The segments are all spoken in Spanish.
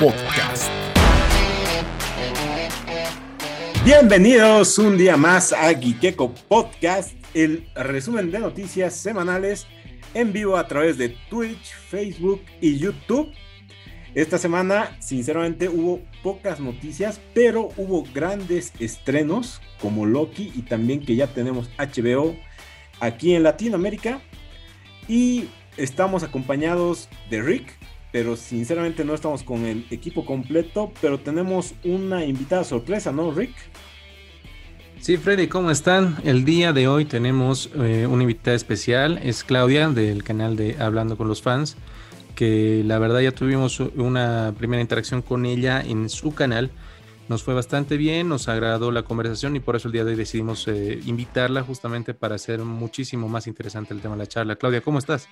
Podcast. Bienvenidos un día más a Agiteco Podcast, el resumen de noticias semanales en vivo a través de Twitch, Facebook y YouTube. Esta semana, sinceramente, hubo pocas noticias, pero hubo grandes estrenos como Loki y también que ya tenemos HBO aquí en Latinoamérica. Y estamos acompañados de Rick, pero sinceramente no estamos con el equipo completo, pero tenemos una invitada sorpresa, ¿no, Rick? Sí, Freddy, ¿cómo están? El día de hoy tenemos eh, una invitada especial, es Claudia del canal de Hablando con los Fans que la verdad ya tuvimos una primera interacción con ella en su canal. Nos fue bastante bien, nos agradó la conversación y por eso el día de hoy decidimos eh, invitarla justamente para hacer muchísimo más interesante el tema de la charla. Claudia, ¿cómo estás?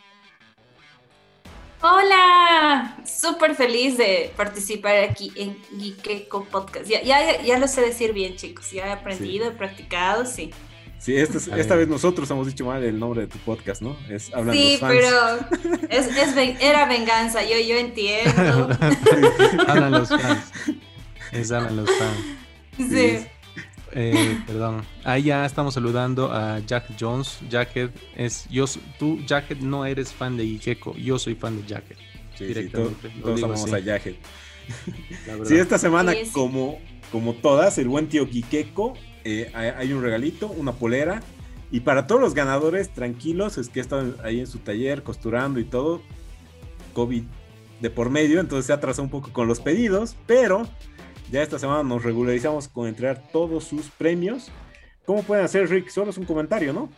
Hola, súper feliz de participar aquí en Geekeko Podcast. Ya, ya, ya, lo sé decir bien, chicos. Ya he aprendido, he practicado, sí. Sí, esta, vez nosotros hemos dicho mal el nombre de tu podcast, ¿no? Es Hablando sí, los fans. pero es, era venganza, yo, yo entiendo. Hablan los fans. Es hablan los fans. Sí. Eh, perdón. Ahí ya estamos saludando a Jack Jones. Jacket es. Yo, tú, Jacket, no eres fan de Gikeko. Yo soy fan de Jacket. Sí, directamente. todos amamos a Jacket. Sí, esta semana, como, como todas, el buen tío Gikeko eh, hay un regalito, una polera. Y para todos los ganadores, tranquilos, es que están ahí en su taller costurando y todo. COVID de por medio, entonces se atrasó un poco con los pedidos, pero ya esta semana nos regularizamos con entregar todos sus premios. ¿Cómo pueden hacer, Rick? Solo es un comentario, ¿no?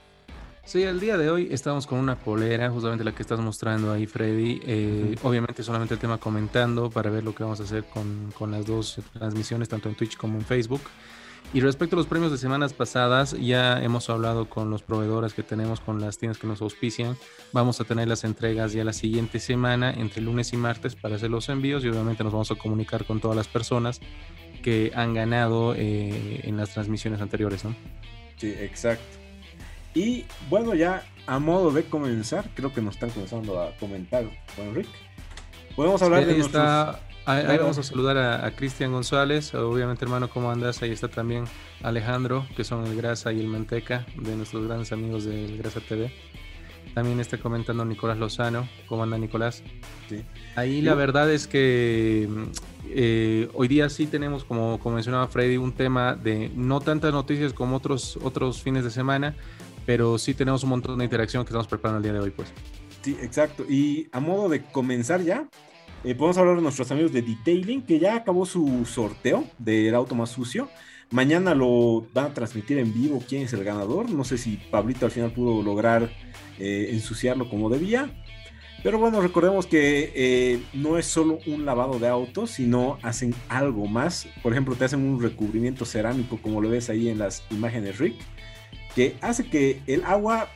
Sí, el día de hoy estamos con una polera, justamente la que estás mostrando ahí, Freddy. Eh, obviamente solamente el tema comentando para ver lo que vamos a hacer con, con las dos transmisiones, tanto en Twitch como en Facebook. Y respecto a los premios de semanas pasadas, ya hemos hablado con los proveedores que tenemos, con las tiendas que nos auspician. Vamos a tener las entregas ya la siguiente semana, entre lunes y martes, para hacer los envíos y obviamente nos vamos a comunicar con todas las personas que han ganado eh, en las transmisiones anteriores, ¿no? Sí, exacto. Y bueno, ya a modo de comenzar, creo que nos están comenzando a comentar con Rick. Podemos hablar de nuestros... Ahí, vamos a saludar a, Cristian González, obviamente hermano, ¿cómo andas? Ahí está también Alejandro, que son el Grasa y el Manteca, de nuestros grandes amigos del Grasa TV. También está comentando Nicolás Lozano, ¿cómo anda Nicolás? Sí. Ahí la verdad es que eh, hoy día sí tenemos, como, como mencionaba Freddy, un tema de no tantas noticias como otros, otros fines de semana, pero sí tenemos un montón de interacción que estamos preparando el día de hoy, pues. Sí, exacto. Y a modo de comenzar ya, eh, podemos hablar de nuestros amigos de Detailing, que ya acabó su sorteo del auto más sucio. Mañana lo van a transmitir en vivo quién es el ganador. No sé si Pablito al final pudo lograr eh, ensuciarlo como debía. Pero bueno, recordemos que eh, no es solo un lavado de autos, sino hacen algo más. Por ejemplo, te hacen un recubrimiento cerámico, como lo ves ahí en las imágenes Rick, que hace que el agua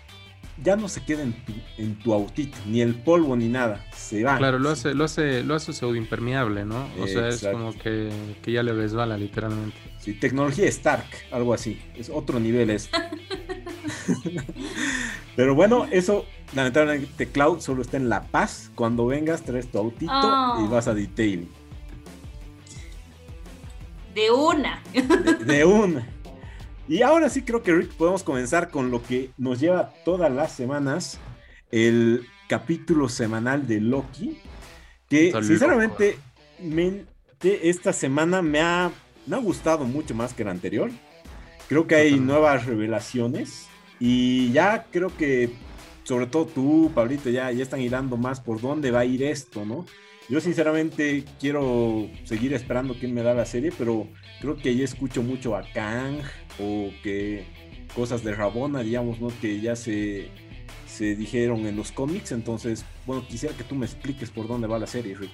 ya no se queda en tu, en tu autito, ni el polvo ni nada, se va. Claro, lo hace, lo hace, lo hace pseudo impermeable, ¿no? O sea, es como que, ya le resbala literalmente. Sí, tecnología Stark, algo así. Es otro nivel es. Pero bueno, eso lamentablemente Cloud solo está en La Paz. Cuando vengas, traes tu autito y oh. vas a detail. De una. de una. Y ahora sí creo que Rick podemos comenzar con lo que nos lleva todas las semanas, el capítulo semanal de Loki, que sinceramente esta semana me ha, me ha gustado mucho más que la anterior. Creo que hay nuevas revelaciones y ya creo que sobre todo tú, Pablito, ya, ya están hilando más por dónde va a ir esto, ¿no? Yo sinceramente quiero seguir esperando quién me da la serie, pero creo que ahí escucho mucho a Kang o que cosas de Rabona, digamos, ¿no? Que ya se, se dijeron en los cómics. Entonces, bueno, quisiera que tú me expliques por dónde va la serie, Rick.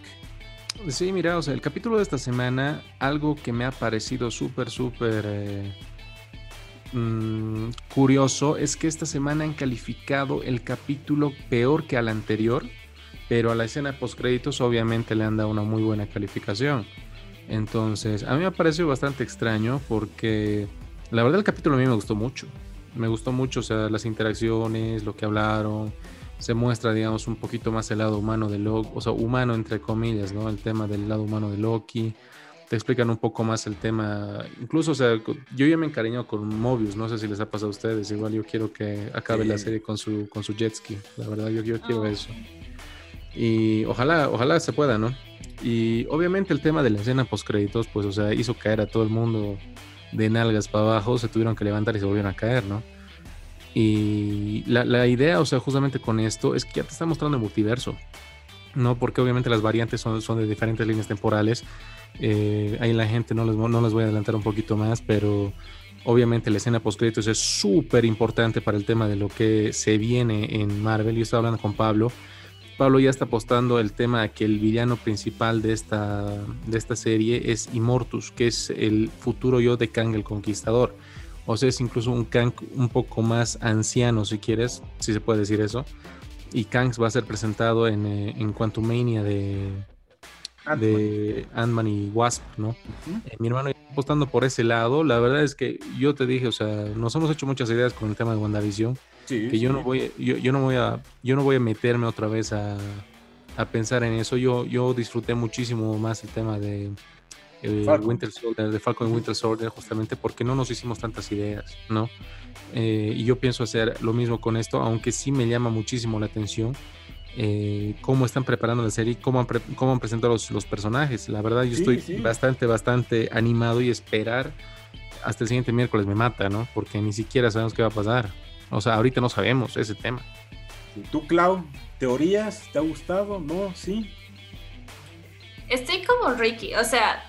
Sí, mira, o sea, el capítulo de esta semana, algo que me ha parecido súper, súper eh, mm, curioso es que esta semana han calificado el capítulo peor que al anterior pero a la escena de postcréditos obviamente le han dado una muy buena calificación. Entonces, a mí me ha parecido bastante extraño porque la verdad el capítulo a mí me gustó mucho. Me gustó mucho, o sea, las interacciones, lo que hablaron. se muestra, digamos, un poquito más el lado humano de Loki, o sea, humano entre comillas, ¿no? El tema del lado humano de Loki. Te explican un poco más el tema. Incluso, o sea, yo ya me encariño con Mobius, no sé si les ha pasado a ustedes. Igual yo quiero que acabe la serie con su, con su jet ski. La verdad, yo, yo quiero oh. eso. Y ojalá, ojalá se pueda, ¿no? Y obviamente el tema de la escena post créditos, pues, o sea, hizo caer a todo el mundo de nalgas para abajo, se tuvieron que levantar y se volvieron a caer, ¿no? Y la, idea, o sea, justamente con esto, es que ya te está mostrando el multiverso, ¿no? Porque obviamente las variantes son, son de diferentes líneas temporales. Eh, ahí la gente no les, no les voy a adelantar un poquito más, pero obviamente la escena post créditos es súper importante para el tema de lo que se viene en Marvel. Yo estaba hablando con Pablo. Pablo ya está apostando el tema que el villano principal de esta, de esta serie es Immortus, que es el futuro yo de Kang el Conquistador o sea, es incluso un Kang un poco más anciano, si quieres, si se puede decir eso. Y Kang va a ser presentado en, eh, en Quantumania de, de Ant-Man y Wasp, ¿no? Eh, mi hermano está apostando por ese lado. La verdad es que yo te dije, o sea, nos hemos hecho muchas ideas con el tema de WandaVision. Que yo no voy, yo, yo, no voy a, yo no voy a meterme otra vez a, a pensar en eso. Yo, yo disfruté muchísimo más el tema de, eh, Winter Soldier, de Falcon Winter Soldier, justamente porque no nos hicimos tantas ideas, ¿no? Eh, y yo pienso hacer lo mismo con esto, aunque sí me llama muchísimo la atención eh, cómo están preparando la serie, cómo han, cómo han presentado los, los, personajes. La verdad, yo estoy bastante, bastante animado y esperar hasta el siguiente miércoles me mata, ¿no? Porque ni siquiera sabemos qué va a pasar. O sea, ahorita no sabemos ese tema. ¿Tú, Clau, teorías? ¿Te ha gustado? ¿No? ¿Sí? Estoy como Ricky, o sea,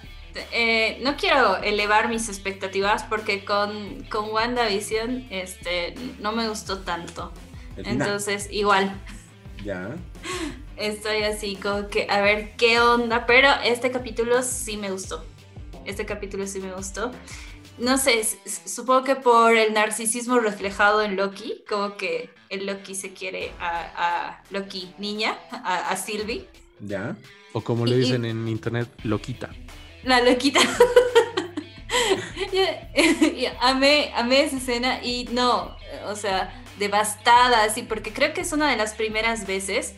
eh, no quiero elevar mis expectativas porque con, con WandaVision este, no me gustó tanto. Entonces, igual. Ya. Estoy así como que a ver qué onda, pero este capítulo sí me gustó. Este capítulo sí me gustó. No sé, supongo que por el narcisismo reflejado en Loki, como que el Loki se quiere a, Loki niña, a, Sylvie. Ya. O como le dicen en internet, Loquita. La loquita. amé, amé esa escena y no, o sea, devastada, así, porque creo que es una de las primeras veces,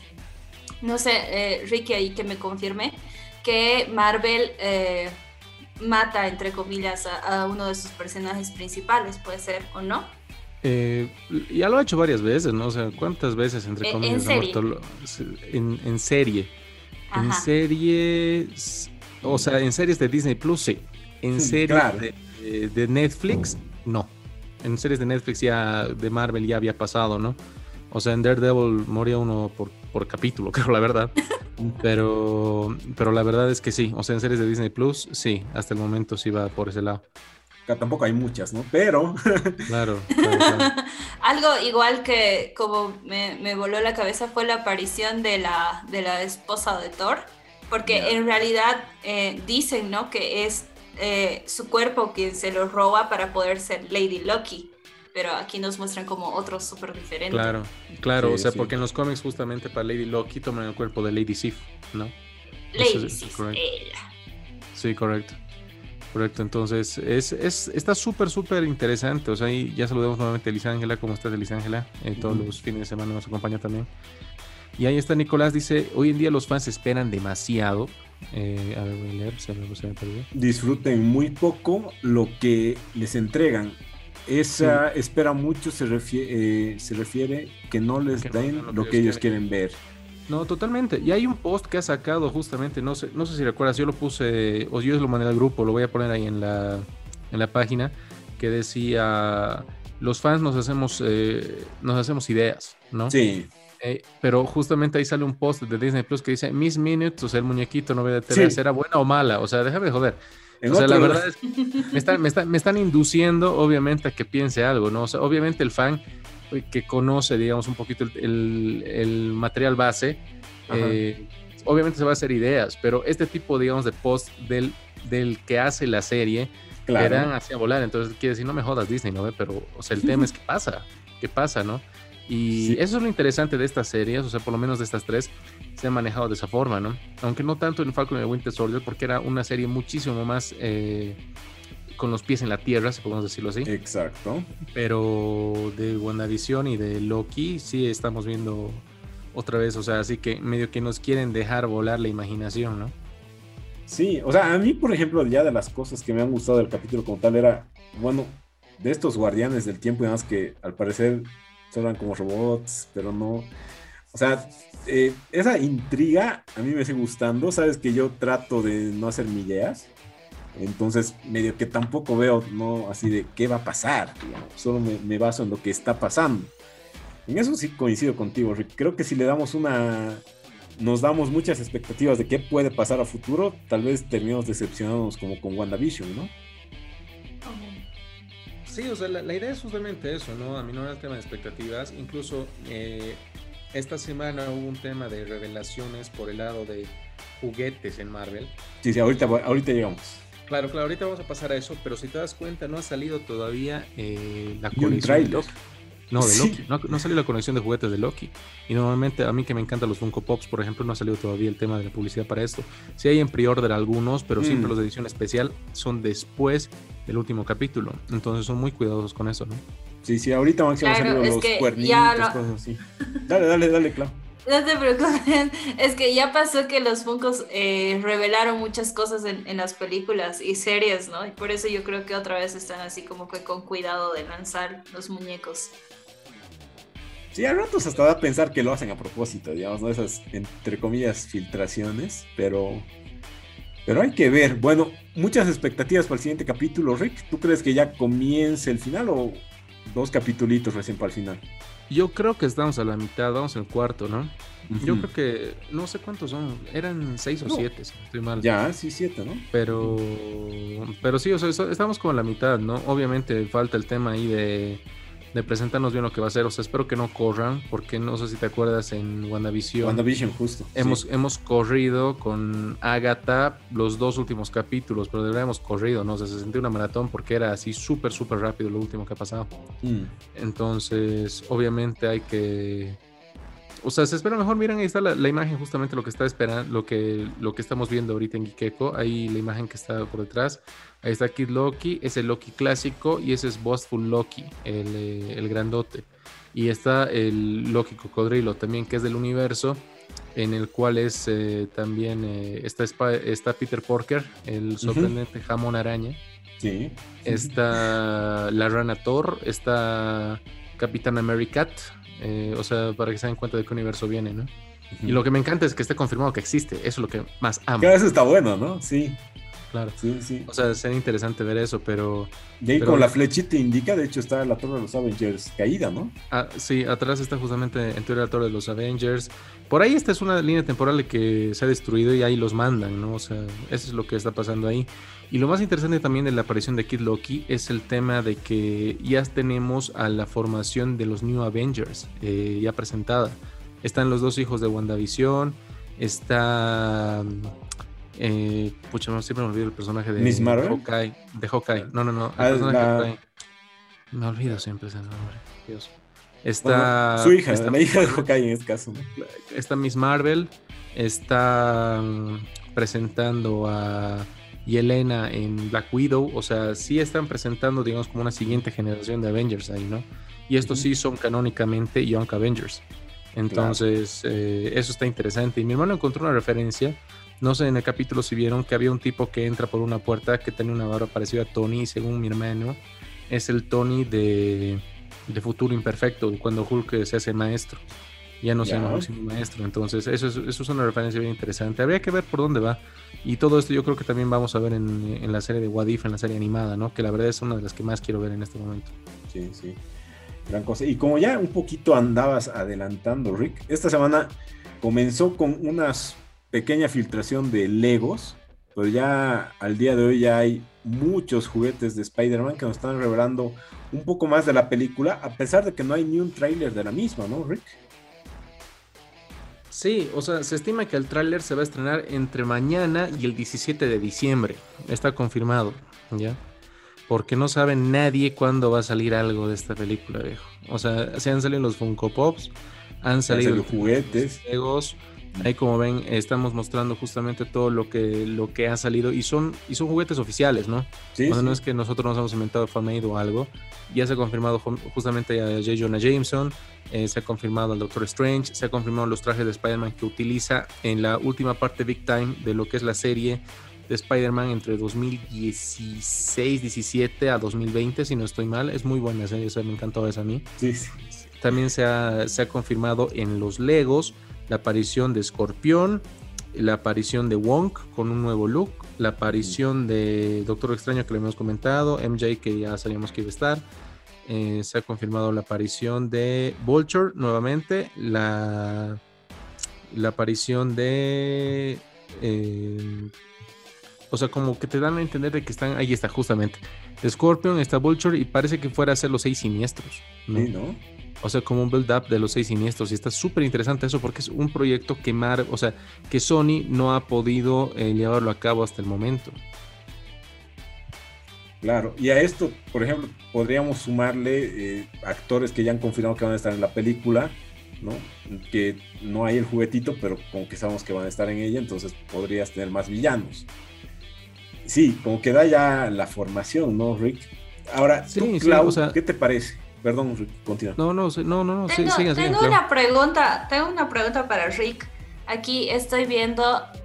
no sé, eh, Ricky ahí que me confirme, que Marvel eh, mata, entre comillas, a, uno de sus personajes principales, puede ser o no. Eh, ya lo ha hecho varias veces, ¿no? O sea, ¿cuántas veces, entre comillas, en serie. En, en serie. En serie o sea, en series de Disney Plus, sí. En series de, Netflix, no. En series de Netflix ya, de Marvel ya había pasado, ¿no? O sea, en Daredevil moría uno por, por capítulo, creo, la verdad. Pero, pero la verdad es que sí. O sea, en series de Disney Plus, sí. Hasta el momento sí va por ese lado. tampoco hay muchas, ¿no? Pero. claro. Algo igual que como me, me, voló la cabeza fue la aparición de la, de la esposa de Thor porque en realidad eh, dicen, ¿no? Que es eh, su cuerpo quien se lo roba para poder ser Lady Lucky. Pero aquí nos muestran como otro súper diferente. Claro, claro, o sea, porque en los cómics justamente para Lady Lucky toman el cuerpo de Lady Sif, ¿no? Lady Sif, ella. Sí, correcto. Correcto, entonces es, es, está súper, súper interesante. O sea, y ya saludamos nuevamente a Lisángela. ¿Cómo estás, Lisángela? Eh, todos los fines de semana nos acompaña también. Y ahí está Nicolás, dice, hoy en día los fans esperan demasiado. Eh, a ver, voy a leer, se me, se me perdió. Disfruten muy poco lo que les entregan. Esa espera mucho se refiere, eh, se refiere que no les den lo, que, ellos quieren. ver. No, totalmente. Y hay un post que ha sacado justamente, no sé, no sé si recuerdas, yo lo puse, o yo lo mandé al grupo, lo voy a poner ahí en la, en la página, que decía, los fans nos hacemos, eh, nos hacemos ideas, ¿no? Sí. Eh, pero justamente ahí sale un post de Disney Plus que dice Miss Minutes, o sea, el muñequito no de TV, ¿será buena o mala? O sea, déjame de joder. O sea, la verdad es que me están, me, me están induciendo, obviamente, a que piense algo, ¿no? O sea, obviamente el fan eh, que conoce, digamos, un poquito el, el, material base, eh, obviamente se va a hacer ideas, pero este tipo, digamos, de post del, del que hace la serie, le dan hacia volar. Entonces, quiere decir, no me jodas Disney, ¿no? Pero, o sea, el tema es qué pasa, qué pasa, ¿no? Y eso es lo interesante de estas series, o sea, por lo menos de estas tres, se han manejado de esa forma, ¿no? Aunque no tanto en Falcon y Winter Soldier, porque era una serie muchísimo más eh, con los pies en la tierra, si podemos decirlo así. Exacto. Pero de WandaVision y de Loki, sí estamos viendo otra vez, o sea, así que medio que nos quieren dejar volar la imaginación, ¿no? Sí, o sea, a mí, por ejemplo, ya de las cosas que me han gustado del capítulo como tal era, bueno, de estos guardianes del tiempo y demás que al parecer son como robots, pero no. O sea, eh, esa intriga a mí me sigue gustando. Sabes que yo trato de no hacer ideas. Entonces, medio que tampoco veo, ¿no? Así de qué va a pasar. Solo me, me, baso en lo que está pasando. En eso sí coincido contigo, Rick. Creo que si le damos una. Nos damos muchas expectativas de qué puede pasar a futuro, tal vez terminemos decepcionados como con WandaVision, ¿no? Sí, o sea, la, idea es justamente eso, ¿no? A mí no era el tema de expectativas. Incluso eh, esta semana hubo un tema de revelaciones por el lado de juguetes en Marvel. Sí, sí, ahorita, ahorita llegamos. Claro, claro, ahorita vamos a pasar a eso, pero si te das cuenta, no ha salido todavía eh, la colección. No, de Loki. No, no salió la conexión de juguetes de Loki. Y normalmente a mí que me encantan los Funko Pops, por ejemplo, no ha salido todavía el tema de la publicidad para esto. Sí hay en pre-order algunos, pero siempre mm. los de edición especial son después del último capítulo. Entonces son muy cuidadosos con eso, ¿no? Sí, sí, ahorita van a salir los cuernitos, cosas así. Dale, dale, dale, claro. No te preocupes, es que ya pasó que los Funkos eh, revelaron muchas cosas en, en, las películas y series, ¿no? Y por eso yo creo que otra vez están así como que con cuidado de lanzar los muñecos. Sí, a ratos hasta da a pensar que lo hacen a propósito, digamos, ¿no? Esas, entre comillas, filtraciones, pero... Pero hay que ver. Bueno, muchas expectativas para el siguiente capítulo. Rick, ¿tú crees que ya comience el final o dos capitulitos recién para el final? Yo creo que estamos a la mitad, vamos el cuarto, ¿no? Yo creo que no sé cuántos son, eran seis o siete, si estoy mal. Ya, sí, siete, ¿no? Pero, pero sí, o sea, estamos como a la mitad, ¿no? Obviamente falta el tema ahí de de presentarnos bien lo que va a ser. O sea, espero que no corran, porque no sé si te acuerdas en WandaVision. WandaVision, justo. Hemos, hemos corrido con Agatha los dos últimos capítulos, pero de verdad hemos corrido, ¿no? O sea, se sentía una maratón porque era así súper, súper rápido lo último que ha pasado. Mm. Entonces, obviamente hay que o sea, se espera mejor. Miren, ahí está la, imagen, justamente lo que está esperando, lo que, lo que estamos viendo ahorita en Gikeko. Ahí la imagen que está por detrás. Ahí está Kid Loki, es el Loki clásico y ese es Bossful Loki, el, eh, el grandote. Y está el Loki cocodrilo también, que es del universo, en el cual es eh, también eh, está, está Peter Porker, el sorprendente jamón araña. Sí. Está la rana Thor, está Capitán Americat, eh, o sea, para que se den cuenta de qué universo viene, ¿no? Y lo que me encanta es que esté confirmado que existe. Eso es lo que más amo. Que eso está bueno, ¿no? Sí. Claro. Sí, sí. O sea, sería interesante ver eso, pero. Y ahí con la flechita indica, de hecho, está la Torre de los Avengers caída, ¿no? Ah, sí, atrás está justamente en teoría la Torre de los Avengers. Por ahí esta es una línea temporal que se ha destruido y ahí los mandan, ¿no? O sea, eso es lo que está pasando ahí. Y lo más interesante también de la aparición de Kid Loki es el tema de que ya tenemos a la formación de los New Avengers eh, ya presentada. Están los dos hijos de WandaVision, está... Eh, pucha, no, siempre me olvido el personaje de Miss Marvel. Hawkeye, de Hawkeye. No, no, no. El ah, Me olvido siempre ese nombre. Dios. Está. su hija, está, la hija de Hawkeye en este caso. Está Miss Marvel. Está mm, presentando a Yelena en Black Widow. O sea, sí están presentando, digamos, como una siguiente generación de Avengers ahí, ¿no? Y estos sí son canónicamente Young Avengers. Entonces, eh, eso está interesante. Y mi hermano encontró una referencia. No sé en el capítulo si vieron que había un tipo que entra por una puerta que tiene una barba parecida a Tony, según mi hermano, es el Tony de, de Futuro Imperfecto, cuando Hulk se hace maestro ya no sea un maestro. Entonces, eso es, eso es una referencia bien interesante. Habría que ver por dónde va. Y todo esto yo creo que también vamos a ver en, en la serie de Wadif, en la serie animada, ¿no? Que la verdad es una de las que más quiero ver en este momento. Sí, sí. Gran cosa. Y como ya un poquito andabas adelantando, Rick, esta semana comenzó con una pequeña filtración de Legos, pero ya al día de hoy ya hay muchos juguetes de Spider-Man que nos están revelando un poco más de la película, a pesar de que no hay ni un tráiler de la misma, ¿no, Rick? Sí, o sea, se estima que el tráiler se va a estrenar entre mañana y el 17 de diciembre. Está confirmado, ¿ya? Porque no sabe nadie cuándo va a salir algo de esta película, viejo. O sea, se han salido los Funko Pops, han salido los juguetes, Legos, Ahí como ven, estamos mostrando justamente todo lo que, lo que ha salido y son, y son juguetes oficiales, ¿no? Sí, no es que nosotros nos hemos inventado fanmade o algo. Ya se ha confirmado justamente a J. Jonah Jameson, eh, se ha confirmado al Doctor Strange, se ha confirmado los trajes de Spider-Man que utiliza en la última parte Big Time de lo que es la serie de Spider-Man entre 2016, 17 a 2020, si no estoy mal. Es muy buena serie, me encantó esa a mí. Sí, sí. También se ha, se ha confirmado en los Legos la aparición de Escorpión, la aparición de Wong con un nuevo look, la aparición de Doctor Extraño que le hemos comentado, MJ que ya sabíamos que iba a estar. Eh, se ha confirmado la aparición de Vulture nuevamente, la, la aparición de... Eh, o sea, como que te dan a entender de que están, ahí está justamente, Scorpion, está Vulture y parece que fuera a ser los seis siniestros. Sí, ¿no? O sea, como un build-up de los seis siniestros. Y está súper interesante eso porque es un proyecto que Mar, o sea, que Sony no ha podido eh, llevarlo a cabo hasta el momento. Claro, y a esto, por ejemplo, podríamos sumarle eh, actores que ya han confirmado que van a estar en la película, ¿no? Que no hay el juguetito, pero como que sabemos que van a estar en ella, entonces podrías tener más villanos. Sí, como que da ya la formación, ¿no, Rick? Ahora, tú, Clau, ¿qué te parece? Perdón, continúa. No, no, no, no, no. Tengo, tengo una pregunta, tengo una pregunta para Rick. Aquí estoy viendo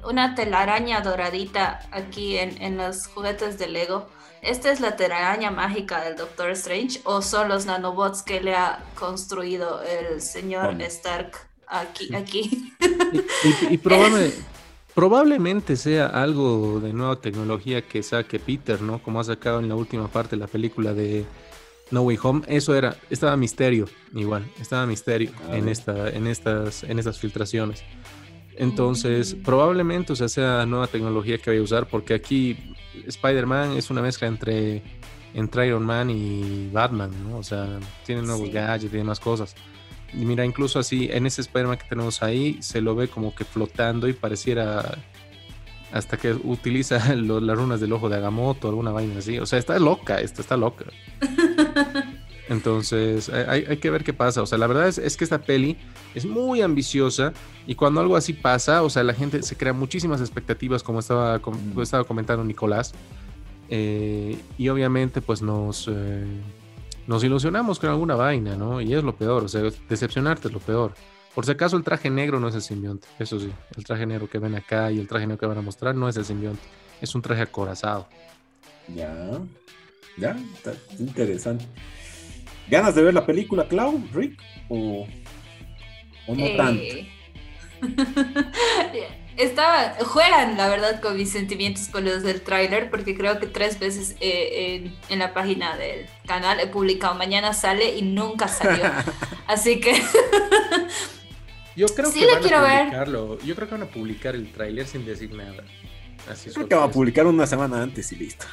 una telaraña doradita aquí en, en los juguetes de Lego. ¿Esta es la telaraña mágica del Doctor Strange o son los nanobots que le ha construido el señor Stark aquí? aquí? Y, probablemente sea algo de nueva tecnología que saque Peter, ¿no? Como ha sacado en la última parte de la película de no Way Home, eso era, estaba misterio, igual, estaba misterio ah, en, esta, en, estas, en estas filtraciones. Entonces, mm. probablemente, o sea, sea nueva tecnología que voy a usar, porque aquí Spider-Man es una mezcla entre, entre Iron Man y Batman, ¿no? O sea, tiene nuevos gadgets, tiene más cosas. Y mira, incluso así, en ese Spider-Man que tenemos ahí, se lo ve como que flotando y pareciera hasta que utiliza las runas del ojo de Agamotto, alguna vaina así. O sea, está loca, esto está loca. Entonces, hay, que ver qué pasa. O sea, la verdad es, que esta peli es muy ambiciosa y cuando algo así pasa, o sea, la gente se crea muchísimas expectativas, como estaba, estaba comentando Nicolás. Eh, y obviamente, pues nos, eh, nos ilusionamos con alguna vaina, ¿no? Y es lo peor, o sea, decepcionarte es lo peor. Por si acaso el traje negro no es el simbionte, eso sí, el traje negro que ven acá y el traje negro que van a mostrar no es el simbionte, es un traje acorazado. Ya, ya, está interesante. ¿Ganas de ver la película, Clau, Rick? ¿O, o no eh, tanto? Estaba, juegan la verdad con mis sentimientos con los del tráiler porque creo que tres veces eh, en, en, la página del canal he publicado mañana sale y nunca salió. Así que Yo creo que van a publicarlo. Yo creo que van a publicar el tráiler sin decir nada. Así creo que van a publicar una semana antes y listo.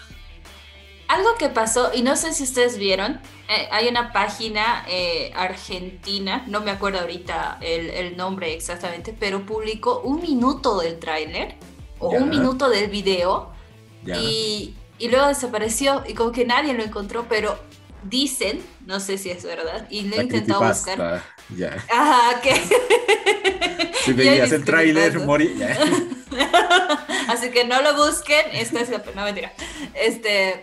Algo que pasó, y no sé si ustedes vieron, eh, hay una página eh, argentina, no me acuerdo ahorita el, nombre exactamente, pero publicó un minuto del tráiler o un minuto del video y, y, luego desapareció y como que nadie lo encontró, pero dicen, no sé si es verdad, y lo he intentado buscar. Ya. Ajá, que. Si veías el tráiler, morí. Así que no lo busquen. Esta es la. No, mentira. Este.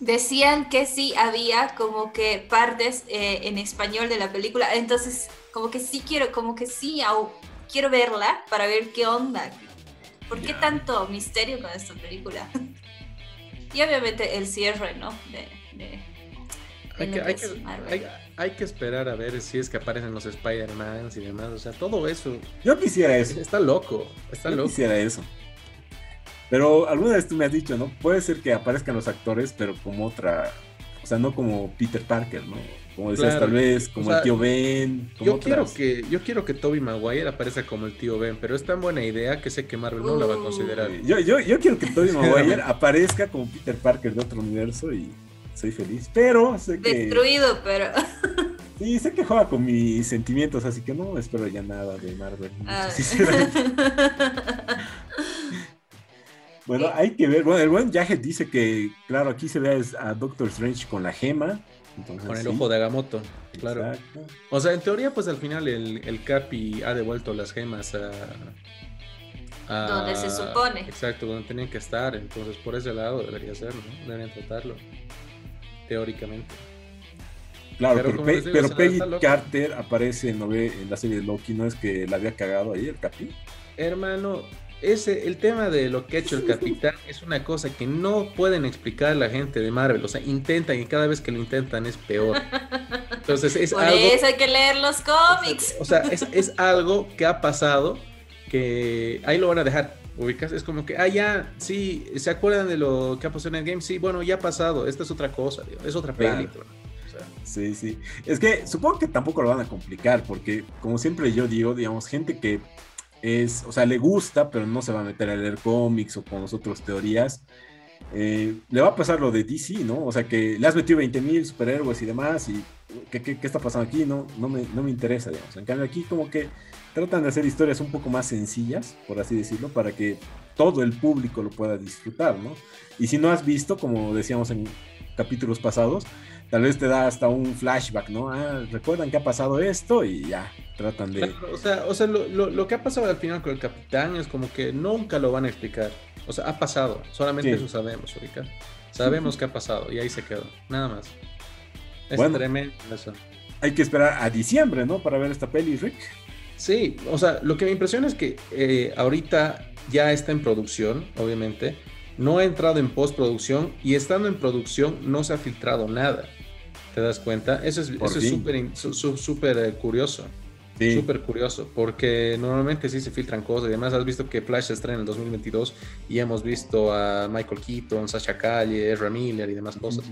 Decían que sí había como que partes eh, en español de la película. Entonces, como que sí quiero, como que sí quiero verla para ver qué onda. ¿Por qué tanto misterio con esta película? y obviamente el cierre, ¿no? de hay que, hay, que, esperar a ver si es que aparecen los Spider-Man y demás. O sea, todo eso. Yo quisiera eso. Está loco. Está Yo loco. quisiera eso. Pero alguna vez tú me has dicho, ¿no? Puede ser que aparezcan los actores, pero como otra. O sea, no como Peter Parker, ¿no? Como decías, tal vez, como el tío Ben. yo, quiero que, yo quiero que Toby Maguire aparezca como el tío Ben, pero es tan buena idea que sé que Marvel no la va a considerar. Yo, yo, yo quiero que Toby Maguire aparezca como Peter Parker de otro universo y soy feliz, pero sé que... Destruido, pero... Sí, sé que juega con mis sentimientos, así que no espero ya nada de Marvel. Ah. bueno, hay que ver. Bueno, el buen Jajet dice que, claro, aquí se ve a Doctor Strange con la gema. Con el ojo de Agamotto, claro. O sea, en teoría, pues al final el, el Capi ha devuelto las gemas a, donde se supone. Exacto, donde tenían que estar. Entonces, por ese lado debería ser, ¿no? Deberían tratarlo. Teóricamente. Claro, pero, Peggy Carter aparece en, en la serie de Loki, ¿no es que la había cagado ahí el Capi? Hermano, ese, el tema de lo que ha hecho el capitán es una cosa que no pueden explicar la gente de Marvel. O sea, intentan y cada vez que lo intentan es peor. Entonces es Por algo. eso hay que leer los cómics. O sea, es, es algo que ha pasado que ahí lo van a dejar. Ubicas, es como que, ah, ya, sí, ¿se acuerdan de lo que ha pasado en el game? Sí, bueno, ya ha pasado, esta es otra cosa, es otra película. Sí, sí. Es que supongo que tampoco lo van a complicar, porque como siempre yo digo, digamos, gente que es, o sea, le gusta, pero no se va a meter a leer cómics o con nosotros teorías, eh, le va a pasar lo de DC, ¿no? O sea, que le has metido 20 mil superhéroes y demás, y ¿qué, ¿qué, está pasando aquí? No, no, me, no me interesa, digamos. En cambio, aquí como que tratan de hacer historias un poco más sencillas, por así decirlo, para que todo el público lo pueda disfrutar, ¿no? Y si no has visto, como decíamos en capítulos pasados, tal vez te da hasta un flashback, ¿no? Ah, recuerdan que ha pasado esto y ya, tratan de... o sea, o sea lo, lo, que ha pasado al final con el capitán es como que nunca lo van a explicar. O sea, ha pasado, solamente eso sabemos, ahorita. Sabemos que ha pasado y ahí se quedó, nada más. Es tremendo eso. Hay que esperar a diciembre, ¿no? Para ver esta peli, Rick. Sí, o sea, lo que me impresiona es que eh, ahorita ya está en producción, obviamente, no ha entrado en postproducción y estando en producción no se ha filtrado nada. ¿Te das cuenta? Eso es súper eh, curioso. Súper curioso, porque normalmente sí se filtran cosas. Además, has visto que Flash se estrena en el 2022 y hemos visto a Michael Keaton, Sasha Calle, Ezra Miller y demás cosas.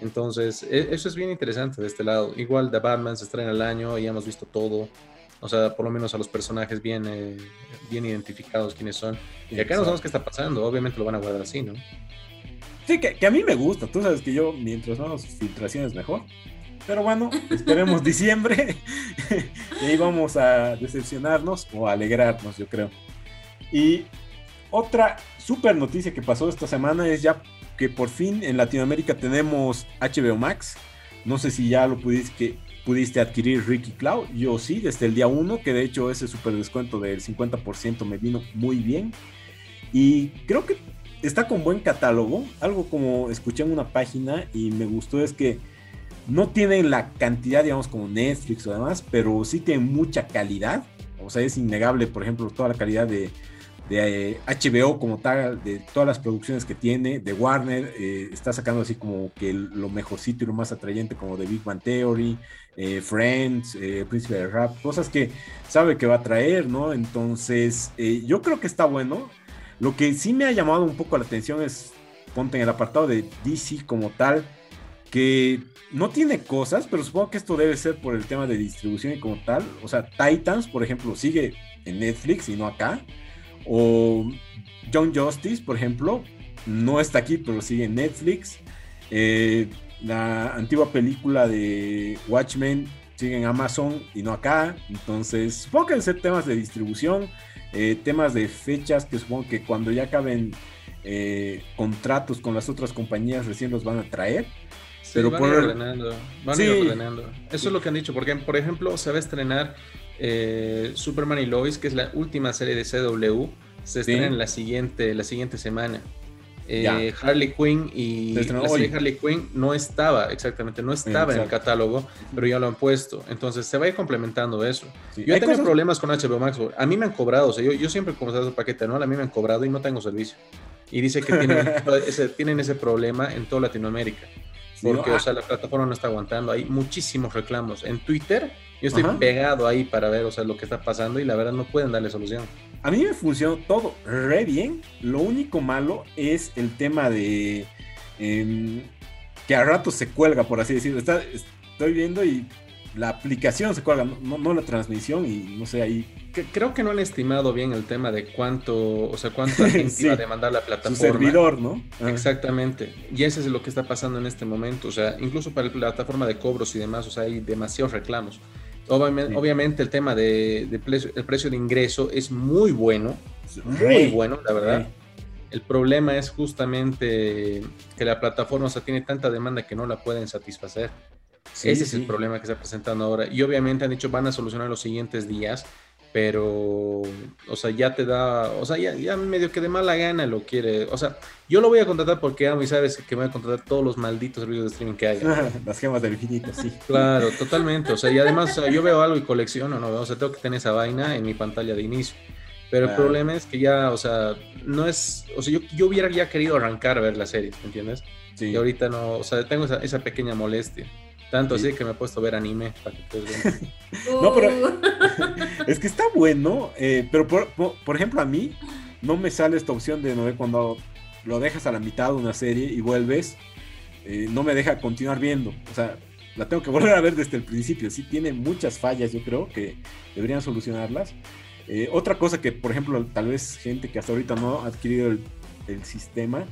Entonces, e, eso es bien interesante de este lado. Igual The Batman se estrena el año y hemos visto todo. O sea, por lo menos a los personajes bien, eh, bien identificados quiénes son. Y acá no sabemos qué está pasando, obviamente lo van a guardar así, ¿no? Sí, que, a mí me gusta. Tú sabes que yo, mientras más filtraciones, mejor. Pero bueno, esperemos diciembre. y ahí vamos a decepcionarnos o a alegrarnos, yo creo. Y otra super noticia que pasó esta semana es ya que por fin en Latinoamérica tenemos HBO Max. No sé si ya lo pudiste, que, pudiste adquirir Ricky Cloud. Yo sí, desde el día 1, que de hecho ese super descuento del 50% me vino muy bien. Y creo que está con buen catálogo. Algo como escuché en una página y me gustó es que no tienen la cantidad, digamos, como Netflix o demás, pero sí tienen mucha calidad. O sea, es innegable, por ejemplo, toda la calidad de, HBO eh, como tal, de todas las producciones que tiene, de Warner, eh, está sacando así como que lo mejorcito y lo más atrayente como de Big Bang Theory, eh, Friends, Príncipe de Rap, cosas que sabe que va a traer, ¿no? Entonces, yo creo que está bueno. Lo que sí me ha llamado un poco la atención es, ponte en el apartado de DC como tal, que no tiene cosas, pero supongo que esto debe ser por el tema de distribución y como tal. O sea, Titans, por ejemplo, sigue en Netflix y no acá. O John Justice, por ejemplo, no está aquí, pero sigue en Netflix. Eh, la antigua película de Watchmen sigue en Amazon y no acá. Entonces, supongo que ser temas de distribución, eh, temas de fechas que supongo que cuando ya acaben eh, contratos con las otras compañías recién los van a traer. pero van por... ordenando, van ordenando. Eso es lo que han dicho, porque por ejemplo se va a estrenar eh, Superman y Lois, que es la última serie de CW, se estrena en la siguiente, la siguiente semana. Eh, Harley Quinn y Harley Quinn no estaba, exactamente, no estaba en el catálogo, pero ya lo han puesto. Entonces se va a ir complementando eso. Yo he tenido problemas con HBO Max. A mí me han cobrado, o sea, yo, yo siempre comprado el paquete anual, a mí me han cobrado y no tengo servicio. Y dice que tienen, ese, tienen ese problema en toda Latinoamérica. Porque, o ah. sea, la plataforma no está aguantando. Hay muchísimos reclamos. En Twitter yo estoy pegado ahí para ver, o sea, lo que está pasando y la verdad no pueden darle solución. A mí me funcionó todo re bien. Lo único malo es el tema de em, que a rato se cuelga, por así decirlo. estoy viendo y la aplicación se cuelga, no, la transmisión y no sé ahí. Creo que no han estimado bien el tema de cuánto, o sea, cuánto gente iba a demandar la plataforma. Su servidor, ¿no? Exactamente. Y eso es lo que está pasando en este momento. O sea, incluso para la plataforma de cobros y demás, o sea, hay demasiados reclamos. Obviamente, el tema de, precio, el precio de ingreso es muy bueno, muy bueno, la verdad. El problema es justamente que la plataforma tiene tanta demanda que no la pueden satisfacer. Ese es el problema que está presentando ahora. Y obviamente han dicho van a solucionar los siguientes días, pero, o sea, ya te da, o sea, ya, ya, medio que de mala gana lo quiere. O sea, yo lo voy a contratar porque amo y sabes que me voy a contratar todos los malditos servicios de streaming que hay. Las gemas del infinito, sí. Claro, totalmente. O sea, y además, yo veo algo y colecciono, ¿no? O sea, tengo que tener esa vaina en mi pantalla de inicio. Pero el problema es que ya, o sea, no es, o sea, yo, yo hubiera ya querido arrancar a ver la serie, ¿me entiendes? Sí. Y ahorita no, o sea, tengo esa, esa pequeña molestia. Tanto así que me he puesto a ver anime para que No, pero es que está bueno, eh, pero por, por, ejemplo a mí no me sale esta opción de no ver cuando lo dejas a la mitad de una serie y vuelves, eh, no me deja continuar viendo. O sea, la tengo que volver a ver desde el principio. Sí tiene muchas fallas, yo creo que deberían solucionarlas. Eh, otra cosa que, por ejemplo, tal vez gente que hasta ahorita no ha adquirido el, el sistema,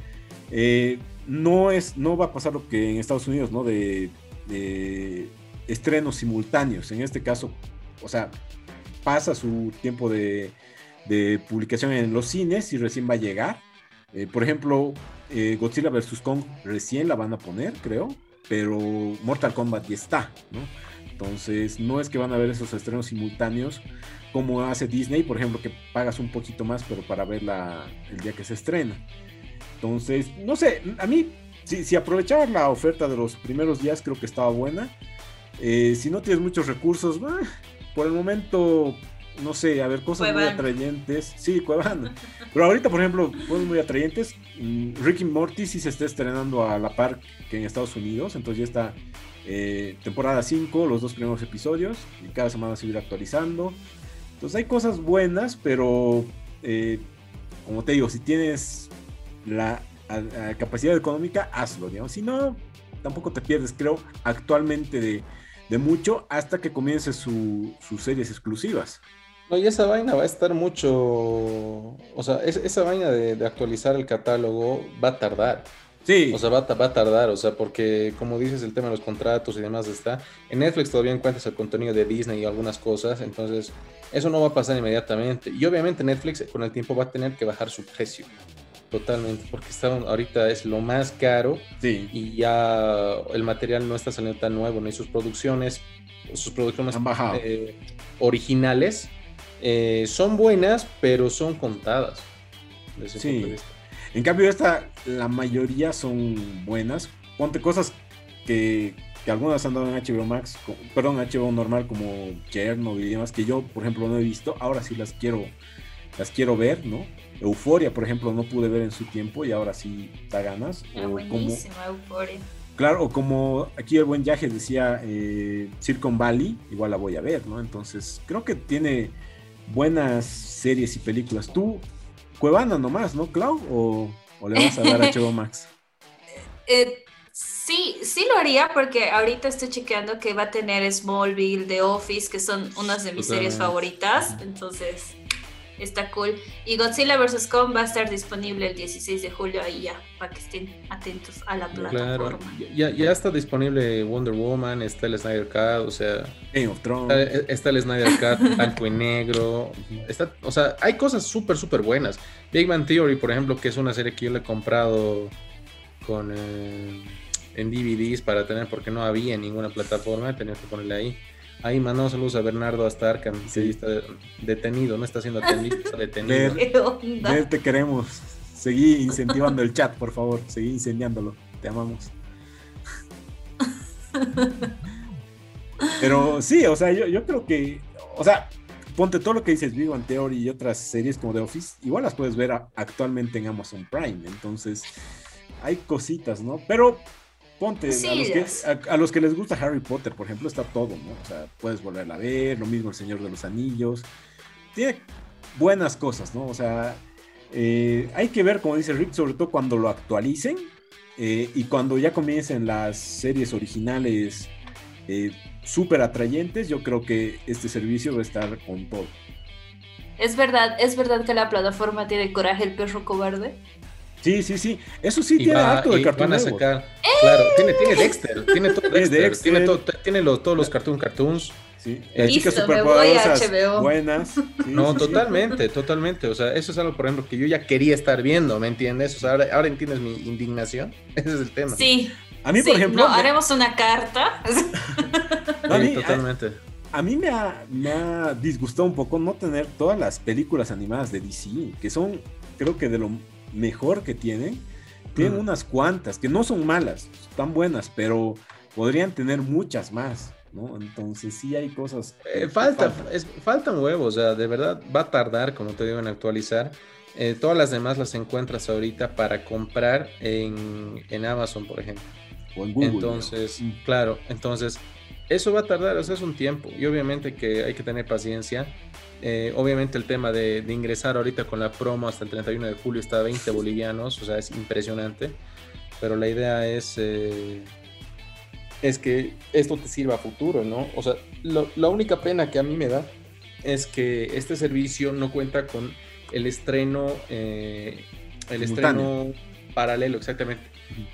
no, es, no va a pasar lo que en Estados Unidos, ¿no? De estrenos simultáneos. En este caso, o sea, pasa su tiempo de, publicación en los cines y recién va a llegar. Eh, por ejemplo, eh, Godzilla vs. Kong recién la van a poner, creo, pero Mortal Kombat ya está. Entonces, no es que van a ver esos estrenos simultáneos como hace Disney, por ejemplo, que pagas un poquito más, pero para verla el día que se estrena. Entonces, no sé, a mí si, si aprovechabas la oferta de los primeros días, creo que estaba buena. Eh, si no tienes muchos recursos, por el momento, no sé, a ver, cosas muy atrayentes. Sí, Cuevana. Pero ahorita, por ejemplo, cosas muy atrayentes. Mm, Ricky Morty sí se está estrenando a la par que en Estados Unidos. Entonces ya está eh, temporada 5, los dos primeros episodios. Y cada semana se irá actualizando. Entonces hay cosas buenas, pero eh, como te digo, si tienes la a, capacidad económica, hazlo, digamos. Si no, tampoco te pierdes, creo, actualmente de, mucho hasta que comience sus series exclusivas. No, y esa vaina va a estar mucho, o sea, esa vaina de, actualizar el catálogo va a tardar. Sí. O sea, va, va, a tardar, o sea, porque como dices, el tema de los contratos y demás está. En Netflix todavía encuentras el contenido de Disney y algunas cosas, entonces eso no va a pasar inmediatamente. Y obviamente Netflix con el tiempo va a tener que bajar su precio. Totalmente, porque está, ahorita es lo más caro y ya el material no está saliendo tan nuevo, ni sus producciones, sus producciones eh, originales eh, son buenas, pero son contadas. Sí. En cambio, esta, la mayoría son buenas. Ponte cosas que, que algunas han dado en HBO Max, perdón, HBO normal como Chernobyl y demás, que yo, por ejemplo, no he visto. Ahora sí las quiero, las quiero ver, ¿no? Euforia, por ejemplo, no pude ver en su tiempo y ahora sí da ganas. Buenísima Euforia. Claro, o como aquí el buen Yaje decía eh, Silicon Valley, igual la voy a ver, ¿no? Entonces, creo que tiene buenas series y películas. Tú, Cuevana nomás, ¿no, Clau? ¿O, le vas a dar a HBO Max? Eh, sí, sí lo haría porque ahorita estoy chequeando que va a tener Smallville, The Office, que son unas de mis series favoritas. Entonces, está cool. Y Godzilla vs. Kong va a estar disponible el 16 de julio ahí ya, para que estén atentos a la plataforma. Ya, ya está disponible Wonder Woman, está el Snyder Cut, o sea... Game of Thrones. Está, el Snyder Cut, blanco y negro. Está, o sea, hay cosas súper, súper buenas. Big Man Theory, por ejemplo, que es una serie que yo le he comprado con... Eh, en DVDs para tener, porque no había en ninguna plataforma, tenía que ponerle ahí. Ahí mandamos saludos a Bernardo hasta Arkham, sí. está detenido, no está siendo atendido, está detenido. Ver, te queremos. Seguí incentivando el chat, por favor. Seguí incendiándolo. Te amamos. Pero sí, o sea, yo, yo creo que, o sea, ponte todo lo que dices, Vivo Theory y otras series como The Office, igual las puedes ver actualmente en Amazon Prime. Entonces, hay cositas, ¿no? Pero Ponte, a, los que, les gusta Harry Potter, por ejemplo, está todo, ¿no? O sea, puedes volverla a ver, lo mismo El Señor de los Anillos. Tiene buenas cosas, ¿no? O sea, eh, hay que ver, como dice Rick, sobre todo cuando lo actualicen eh, y cuando ya comiencen las series originales eh, súper atrayentes, yo creo que este servicio va a estar con todo. Es verdad, es verdad que la plataforma tiene coraje el perro cobarde. Sí, sí, sí. Eso sí tiene acto de cartoon. Van a sacar, claro, tiene, tiene Dexter, tiene todo Dexter, tiene, todo, tiene los, todos los cartoon cartoons. Sí, eh, chicas superpoderosas buenas. no, totalmente, totalmente. O sea, eso es algo, por ejemplo, que yo ya quería estar viendo, ¿me entiendes? O sea, ahora, ahora entiendes mi indignación. Ese es el tema. Sí. A mí, por ejemplo. No, haremos una carta. a mí, totalmente. A, mí me ha, me ha disgustado un poco no tener todas las películas animadas de DC, que son, creo que de lo mejor que tienen. Tienen unas cuantas, que no son malas, están buenas, pero podrían tener muchas más. ¿no? Entonces sí hay cosas. Eh, falta, faltan huevos, o sea, de verdad va a tardar, como te digo, en actualizar. Eh, todas las demás las encuentras ahorita para comprar en, en Amazon, por ejemplo. O en Google. Entonces, mm. claro, entonces eso va a tardar, o sea, es un tiempo. Y obviamente que hay que tener paciencia. Eh, obviamente el tema de, de, ingresar ahorita con la promo hasta el 31 de julio está a 20 bolivianos, o sea, es impresionante. Pero la idea es es que esto te sirva a futuro, ¿no? O sea, la única pena que a mí me da es que este servicio no cuenta con el estreno, eh, el estreno paralelo, exactamente.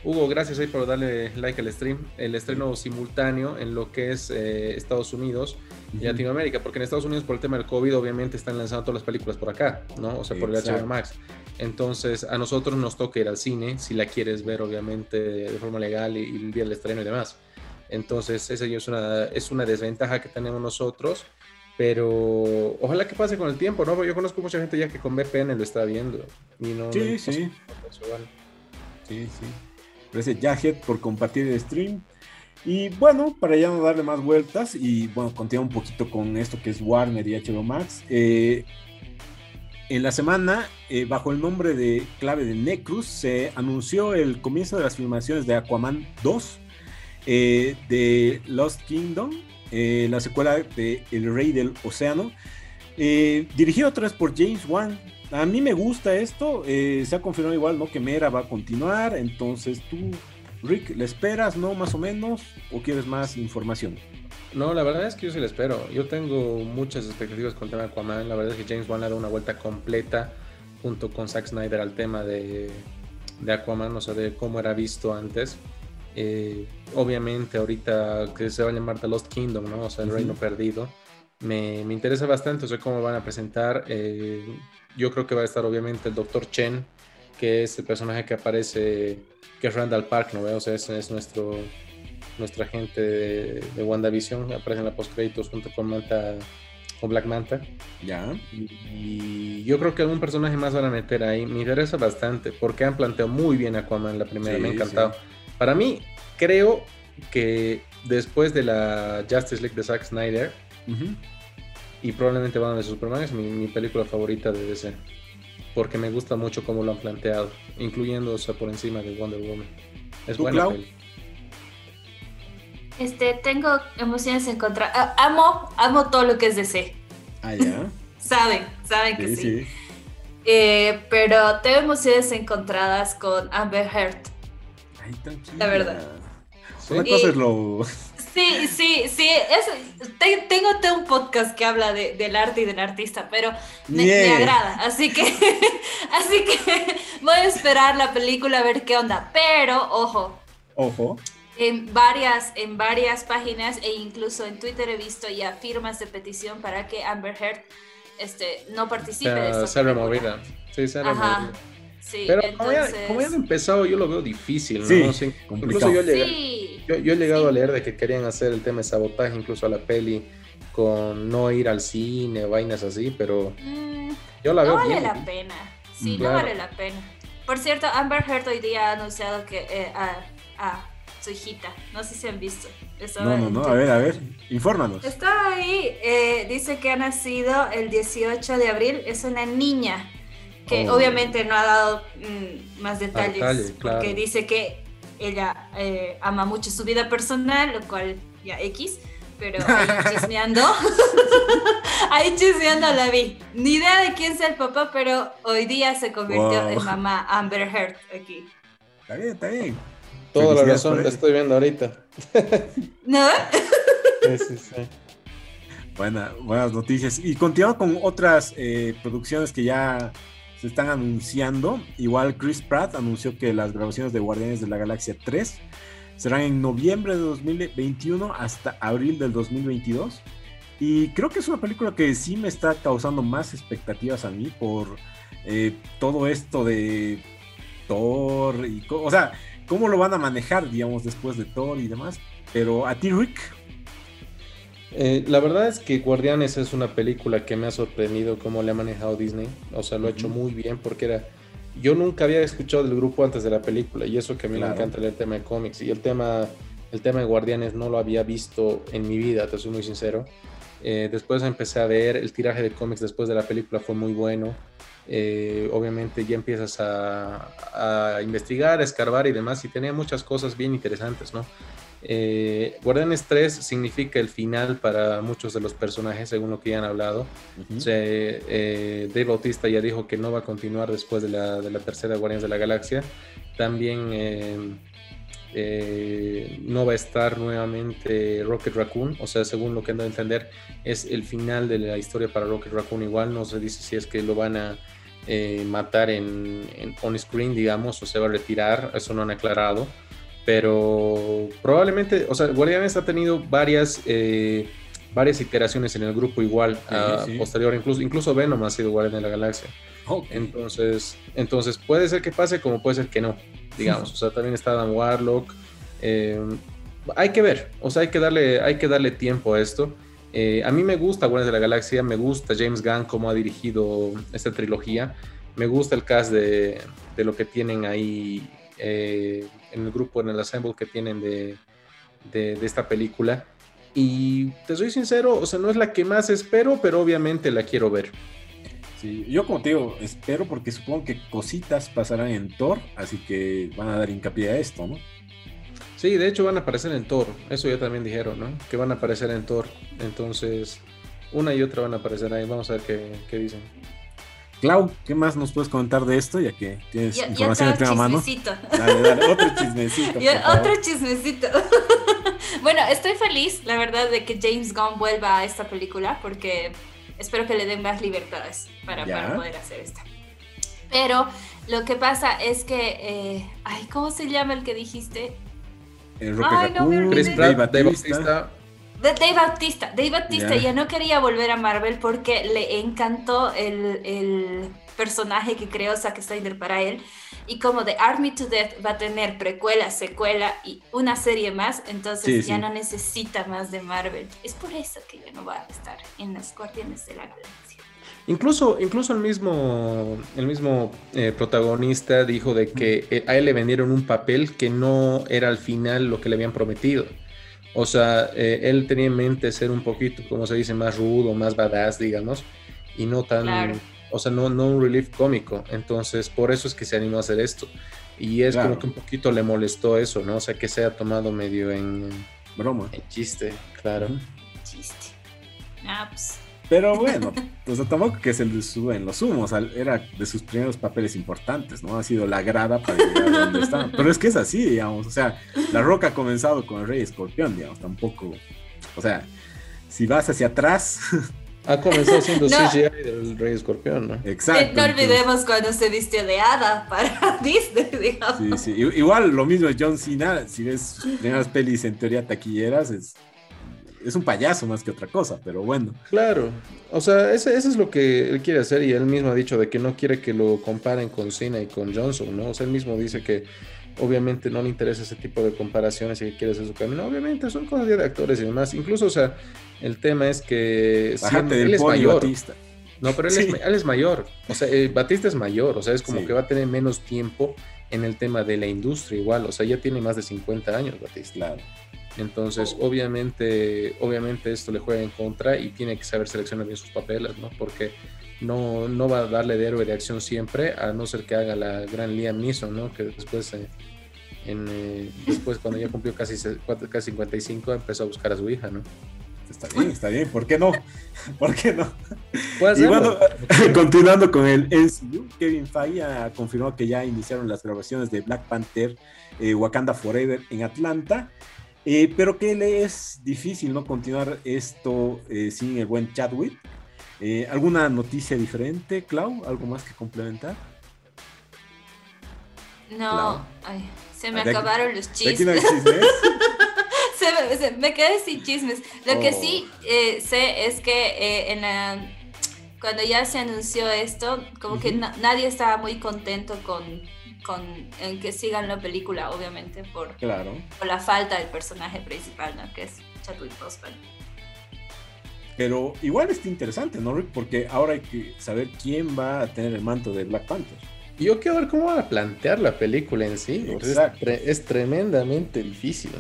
Hugo, gracias ahí por darle like al stream. El estreno simultáneo en lo que es eh, Estados Unidos y Latinoamérica, porque en Estados Unidos por el tema del COVID obviamente están lanzando todas las películas por acá, ¿no? O sea, por el HBO Max. Entonces a nosotros nos toca ir al cine, si la quieres ver obviamente de forma legal y, y el día del estreno y demás. Entonces, esa es una, es una desventaja que tenemos nosotros, pero ojalá que pase con el tiempo, ¿no? Yo conozco mucha gente ya que con VPN lo está viendo. Y no, sí, sí. Sí, sí. Gracias, Jajet, por compartir el stream. Y bueno, para ya no darle más vueltas y bueno, continuar un poquito con esto que es Warner y HBO Max. Eh, en la semana, eh, bajo el nombre de clave de Necrus, se anunció el comienzo de las filmaciones de Aquaman 2 eh, de Lost Kingdom, la secuela de El Rey del Océano, dirigido otra vez por James Wan. A mí me gusta esto, se ha confirmado igual, ¿no? Que Mera va a continuar, entonces tú, Rick, ¿le esperas, no? Más o menos, o quieres más información? No, la verdad es que yo sí le espero. Yo tengo muchas expectativas con el tema de Aquaman. La verdad es que James Wan le ha dado una vuelta completa junto con Zack Snyder al tema de, de Aquaman, o sea, de cómo era visto antes. Eh, obviamente ahorita que se va a llamar The Lost Kingdom, ¿no? O sea, el reino perdido. Me, me, interesa bastante, o sea, cómo van a presentar. Eh, yo creo que va a estar obviamente el Dr. Chen, que es el personaje que aparece, que es Randall Park, ¿no? O sea, es, es nuestro, nuestra gente de, de WandaVision, aparece en la post créditos junto con Manta o Black Manta. Ya. Y, yo creo que algún personaje más van a meter ahí. Me interesa bastante porque han planteado muy bien a Aquaman la primera, me ha encantado. Para mí, creo que después de la Justice League de Zack Snyder y probablemente Batman de Superman es mi, película favorita de DC. Porque me gusta mucho cómo lo han planteado, incluyendo por encima de Wonder Woman. Es buena Este, tengo emociones en contra. Ah, amo, amo todo lo que es DC. Ah, ya. saben, saben que sí. Eh, pero tengo emociones encontradas con Amber Heard. La verdad. Una cosa es lo. Sí, sí, sí. tengo un podcast que habla del arte y del artista, pero me, agrada. Así que, así que voy a esperar la película a ver qué onda. Pero, ojo. Ojo. En varias, en varias páginas e incluso en Twitter he visto ya firmas de petición para que Amber Heard este, no participe de esta se removida. Sí, se removida. Pero como, ya, han empezado, yo lo veo difícil, ¿no? incluso yo, he llegado a leer de que querían hacer el tema de sabotaje incluso a la peli con no ir al cine, vainas así, pero mm, yo la veo no vale la pena, sí, no vale la pena. Por cierto, Amber Heard hoy día ha anunciado que eh, a, su hijita, no sé si han visto. no, no, no, a ver, a ver, infórmanos. Está ahí, eh, dice que ha nacido el 18 de abril, es una niña que oh. obviamente no ha dado mm, más detalles, porque dice que ella eh, ama mucho su vida personal, lo cual ya X, pero ahí chismeando, ahí chismeando la vi. Ni idea de quién sea el papá, pero hoy día se convirtió en mamá Amber Heard aquí. Está bien, está bien. Toda la razón, la estoy viendo ahorita. ¿No? sí, sí, sí. buenas noticias. Y continúa con otras eh, producciones que ya están anunciando. Igual Chris Pratt anunció que las grabaciones de Guardianes de la Galaxia 3 serán en noviembre de 2021 hasta abril del 2022. Y creo que es una película que sí me está causando más expectativas a mí por eh, todo esto de Thor. Y, o sea, cómo lo van a manejar, digamos, después de Thor y demás. Pero a ti, Rick. Eh, la verdad es que Guardianes es una película que me ha sorprendido cómo le ha manejado Disney. O sea, lo ha hecho muy bien porque era... Yo nunca había escuchado del grupo antes de la película y eso que a mí me encanta el tema de cómics y el tema, el tema de Guardianes no lo había visto en mi vida, te soy muy sincero. Eh, después empecé a ver el tiraje de cómics después de la película fue muy bueno. Eh, obviamente ya empiezas a, a, investigar, a escarbar y demás y tenía muchas cosas bien interesantes, ¿no? Eh, Guardianes 3 significa el final para muchos de los personajes, según lo que ya han hablado. Eh, Dave Bautista ya dijo que no va a continuar después de la, de la tercera Guardianes de la Galaxia. También eh, no va a estar nuevamente Rocket Raccoon, o sea, según lo que han dado a entender, es el final de la historia para Rocket Raccoon. Igual no se dice si es que lo van a matar en, en on screen, digamos, o se va a retirar, eso no han aclarado pero probablemente, o sea, Guardianes ha tenido varias, eh, varias iteraciones en el grupo igual, posterior, incluso, incluso Venom ha sido Guardián de la Galaxia. Entonces, entonces puede ser que pase como puede ser que no, digamos. o sea, también está Dan Warlock. Eh, hay que ver, o sea, hay que darle, hay que darle tiempo a esto. Eh, a mí me gusta Guardianes de la Galaxia, me gusta James Gunn cómo ha dirigido esta trilogía, me gusta el cast de, de lo que tienen ahí eh, en el grupo, en el assemble que tienen de, de, esta película. Y te soy sincero, o sea, no es la que más espero, pero obviamente la quiero ver. Sí, yo como te digo, espero porque supongo que cositas pasarán en Thor, así que van a dar hincapié a esto, ¿no? Sí, de hecho van a aparecer en Thor, eso ya también dijeron, ¿no? Que van a aparecer en Thor, entonces una y otra van a aparecer ahí, vamos a ver qué, qué dicen. Clau, ¿qué más nos puedes comentar de esto? Ya que tienes información en primera mano. Dale, dale, otro chismecito. otro chismecito. bueno, estoy feliz, la verdad, de que James Gunn vuelva a esta película porque espero que le den más libertades para, poder hacer esto. Pero lo que pasa es que, eh, ay, ¿cómo se llama el que dijiste? El Rocket ay, no Chris Pratt, Bautista. Dave Bautista, Dave Bautista ya no quería volver a Marvel porque le encantó el, el personaje que creó Zack Snyder para él. Y como The Army to Death va a tener precuela, secuela y una serie más, entonces ya no necesita más de Marvel. Es por eso que ya no va a estar en las Guardianes de la Galaxia. Incluso, incluso el mismo, el mismo eh, protagonista dijo de que eh, a él le vendieron un papel que no era al final lo que le habían prometido. O sea, eh, él tenía en mente ser un poquito, como se dice, más rudo, más badass, digamos, y no tan, o sea, no, no un relief cómico. Entonces, por eso es que se animó a hacer esto. Y es como que un poquito le molestó eso, ¿no? O sea, que se ha tomado medio en broma. En chiste, claro. Chiste. Ah, pues pero bueno, pues tampoco que se le suben los humos, era de sus primeros papeles importantes, ¿no? Ha sido la grada para llegar a donde está. Pero es que es así, digamos, o sea, La Roca ha comenzado con el Rey Escorpión, digamos, tampoco, o sea, si vas hacia atrás... Ha comenzado siendo CGI del Rey Escorpión, ¿no? Exacto. No olvidemos cuando se vistió de hada para Disney, digamos. Sí, sí. Igual lo mismo es John Cena, si ves sus primeras pelis en teoría taquilleras, es es un payaso más que otra cosa, pero bueno. Claro, o sea, ese, es lo que él quiere hacer y él mismo ha dicho de que no quiere que lo comparen con Cena y con Johnson, ¿no? O sea, él mismo dice que obviamente no le interesa ese tipo de comparaciones y que quiere hacer su camino. Obviamente son cosas de actores y demás. Incluso, o sea, el tema es que él es mayor. Batista. No, pero él, es, mayor. O sea, eh, Batista es mayor. O sea, es como que va a tener menos tiempo en el tema de la industria igual. O sea, ya tiene más de 50 años Batista. Claro. Entonces, obviamente, obviamente esto le juega en contra y tiene que saber seleccionar bien sus papeles, ¿no? Porque no, no va a darle de héroe de acción siempre, a no ser que haga la gran Liam Neeson, ¿no? Que después, eh, en, eh, después cuando ya cumplió casi, casi 55, empezó a buscar a su hija, ¿no? Está bien, está bien, ¿por qué no? ¿Por qué no? Y bueno, continuando con el MCU, Kevin Feige ha confirmado que ya iniciaron las grabaciones de Black Panther eh, Wakanda Forever en Atlanta eh, pero que le es difícil no continuar esto eh, sin el buen Chadwick. Eh, ¿Alguna noticia diferente, Clau? ¿Algo más que complementar? No, se me acabaron los chismes. se, me, quedé sin chismes. Lo que sí oh. sé es que en cuando ya se anunció esto, como que nadie estaba muy contento con con en que sigan la película, obviamente, por, claro. por la falta del personaje principal, ¿no? Que es Chadwick Boseman. Pero igual está interesante, ¿no, Rick? Porque ahora hay que saber quién va a tener el manto de Black Panther. Yo quiero ver cómo van a plantear la película en sí. Es, es, tremendamente difícil.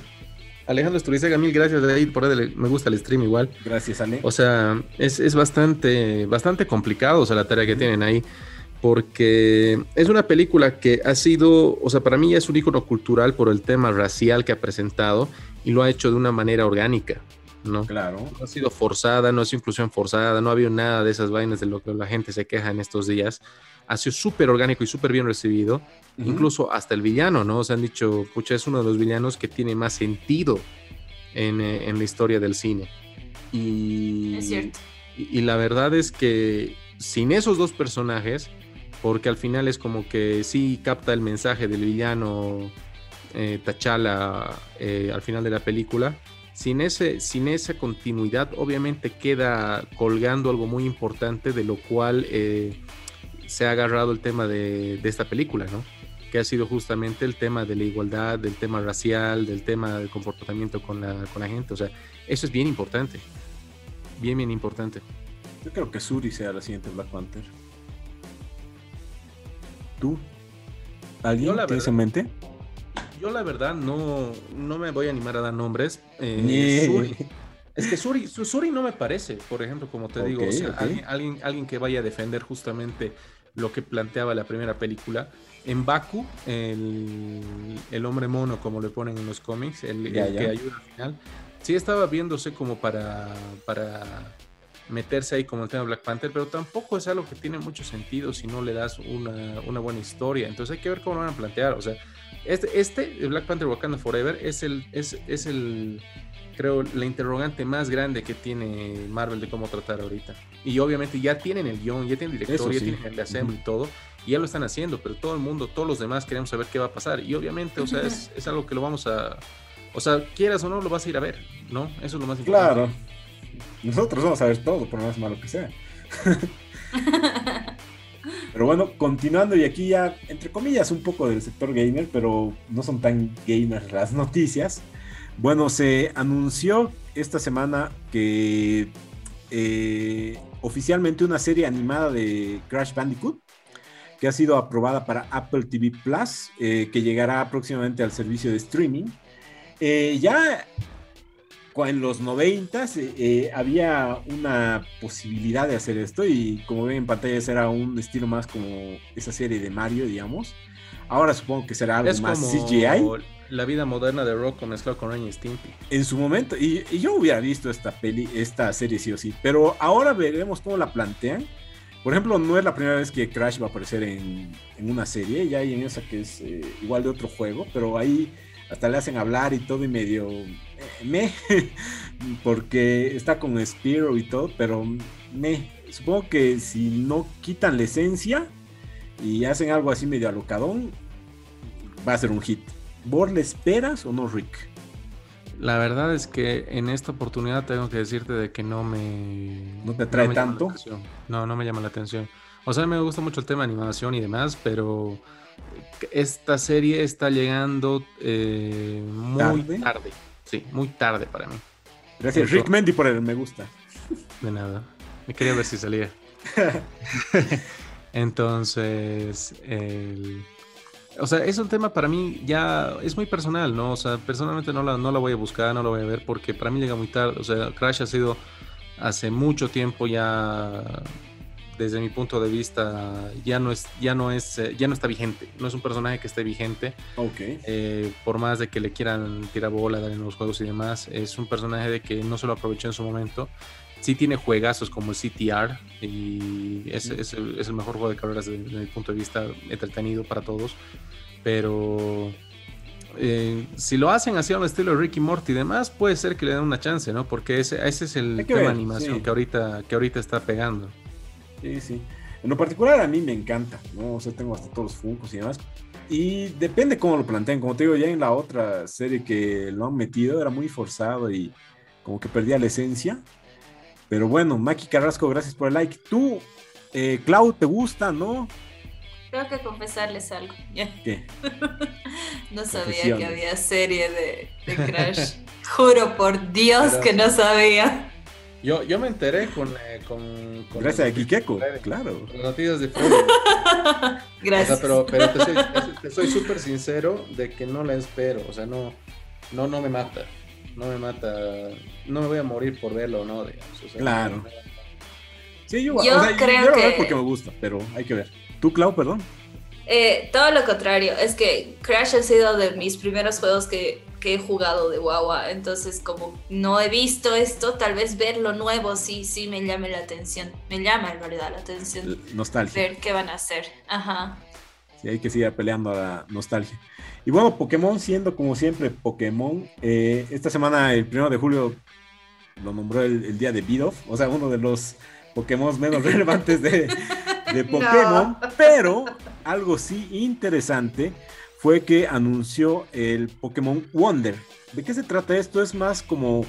Alejandro Esturizaga, mil gracias de ahí, por ahí me gusta el stream igual. Gracias, Ale. O sea, es, es bastante, bastante complicado o sea, la tarea que tienen ahí, porque es una película que ha sido, o sea, para mí ya es un icono cultural por el tema racial que ha presentado y lo ha hecho de una manera orgánica. ¿no? Claro. No ha sido forzada, no ha sido inclusión forzada, no ha habido nada de esas vainas de lo que la gente se queja en estos días. Ha sido súper orgánico y súper bien recibido. Incluso hasta el villano, ¿no? Se han dicho, pucha, es uno de los villanos que tiene más sentido en, eh, en la historia del cine. Y, es cierto. Y, la verdad es que sin esos dos personajes, porque al final es como que sí capta el mensaje del villano eh, T'Challa eh, al final de la película, sin, ese, sin esa continuidad, obviamente queda colgando algo muy importante, de lo cual eh, se ha agarrado el tema de, esta película, ¿no? Que ha sido justamente el tema de la igualdad, del tema racial, del tema del comportamiento con la, con la gente. O sea, eso es bien importante. Bien, bien importante. Yo creo que Suri sea la siguiente Black Panther. ¿Tú? ¿Alguien tienes en mente? yo la verdad no, no me voy a animar a dar nombres. Eh, es que Suri, Suri no me parece, por ejemplo, como te digo, alguien, alguien, que vaya a defender justamente lo que planteaba la primera película. En Baku, el, hombre mono, como le ponen en los cómics, el, que ayuda al final, sí estaba viéndose como para, para meterse ahí como el tema Black Panther, pero tampoco es algo que tiene mucho sentido si no le das una, una buena historia. Entonces hay que ver cómo lo van a plantear. O sea, este, este Black Panther Wakanda Forever, es el, es, es el, creo, la interrogante más grande que tiene Marvel de cómo tratar ahorita. Y obviamente ya tienen el guion, ya tienen el director, ya tienen el assembly y todo, y ya lo están haciendo, pero todo el mundo, todos los demás queremos saber qué va a pasar. Y obviamente, o sea, es, es algo que lo vamos a, o sea, quieras o no, lo vas a ir a ver, ¿no? Eso es lo más importante. Claro. Nosotros vamos a ver todo, por más malo que sea. Pero bueno, continuando y aquí ya, entre comillas, un poco del sector gamer, pero no son tan gamers las noticias. Bueno, se anunció esta semana que eh, oficialmente una serie animada de Crash Bandicoot, que ha sido aprobada para Apple TV Plus, eh, que llegará próximamente al servicio de streaming. Eh, ya en los 90 eh, eh, había una posibilidad de hacer esto y como ven en pantalla era un estilo más como esa serie de Mario, digamos. Ahora supongo que será algo más CGI. La vida moderna de Rock mezclado con Ren y Stimpy. En su momento, y, yo hubiera visto esta peli, esta serie sí o sí, pero ahora veremos cómo la plantean. Por ejemplo, no es la primera vez que Crash va a aparecer en, una serie, ya hay en esa que es eh, igual de otro juego, pero ahí hasta le hacen hablar y todo y medio me, porque está con Spiro y todo, pero me, supongo que si no quitan la esencia y hacen algo así medio alocadón, va a ser un hit. ¿Vos le esperas o no, Rick? La verdad es que en esta oportunidad tengo que decirte de que no me... ¿No te trae tanto? No, no me llama la atención. O sea, me gusta mucho el tema de animación y demás, pero esta serie está llegando eh, muy ¿Tarde? Sí, muy tarde para mí. Gracias, Rick Mendy, por el me gusta. De nada. Me quería ver si salía. Entonces, o sea, es un tema para mí ya, es muy personal, ¿no? O sea, personalmente no la, no la voy a buscar, no la voy a ver porque para mí llega muy tarde. O sea, Crash ha sido hace mucho tiempo ya desde mi punto de vista ya no es ya no es eh, ya no está vigente no es un personaje que esté vigente. Eh, por más de que le quieran tirar bola dar en los juegos y demás es un personaje de que no se lo aprovechó en su momento sí tiene juegazos como el CTR y es, es, el, mejor juego de carreras desde, mi punto de vista entretenido para todos pero eh, si lo hacen así a un estilo de Ricky Morty y demás, puede ser que le den una chance, ¿no? Porque ese, ese es el tema de animación que, ahorita, que ahorita está pegando. Sí, sí. En lo particular a mí me encanta, ¿no? O sea, tengo hasta todos los Funkos y demás. Y depende cómo lo planteen. Como te digo, ya en la otra serie que lo han metido era muy forzado y como que perdía la esencia. Pero bueno, Maki Carrasco, gracias por el like. Tú, eh, Cloud, ¿te gusta, no? tengo que confesarles algo. ¿Qué? no sabía que había serie de, Crash. Juro por Dios que no sabía. Yo, yo me enteré con. Eh, con, Gracias a Kikeko, claro. Con noticias de Freddy. Gracias. pero, pero te soy súper sincero de que no la espero. O sea, no, no, no me mata. No me mata. No me voy a morir por verlo, ¿no? claro. Sí, yo, yo creo que... porque me gusta, pero hay que ver. ¿Tú, Clau, perdón? Eh, todo lo contrario, es que Crash ha sido de mis primeros juegos que, he jugado de guagua, entonces como no he visto esto, tal vez ver lo nuevo sí, sí me llame la atención, me llama en realidad la atención. Nostalgia. Ver qué van a hacer, ajá. Sí, hay que seguir peleando a la nostalgia. Y bueno, Pokémon siendo como siempre Pokémon, eh, esta semana, el primero de julio, lo nombró el, día de Bidoff, o sea, uno de los Pokémon menos relevantes de, de Pokémon, pero algo sí interesante fue que anunció el Pokémon Wonder. ¿De qué se trata esto? Es más como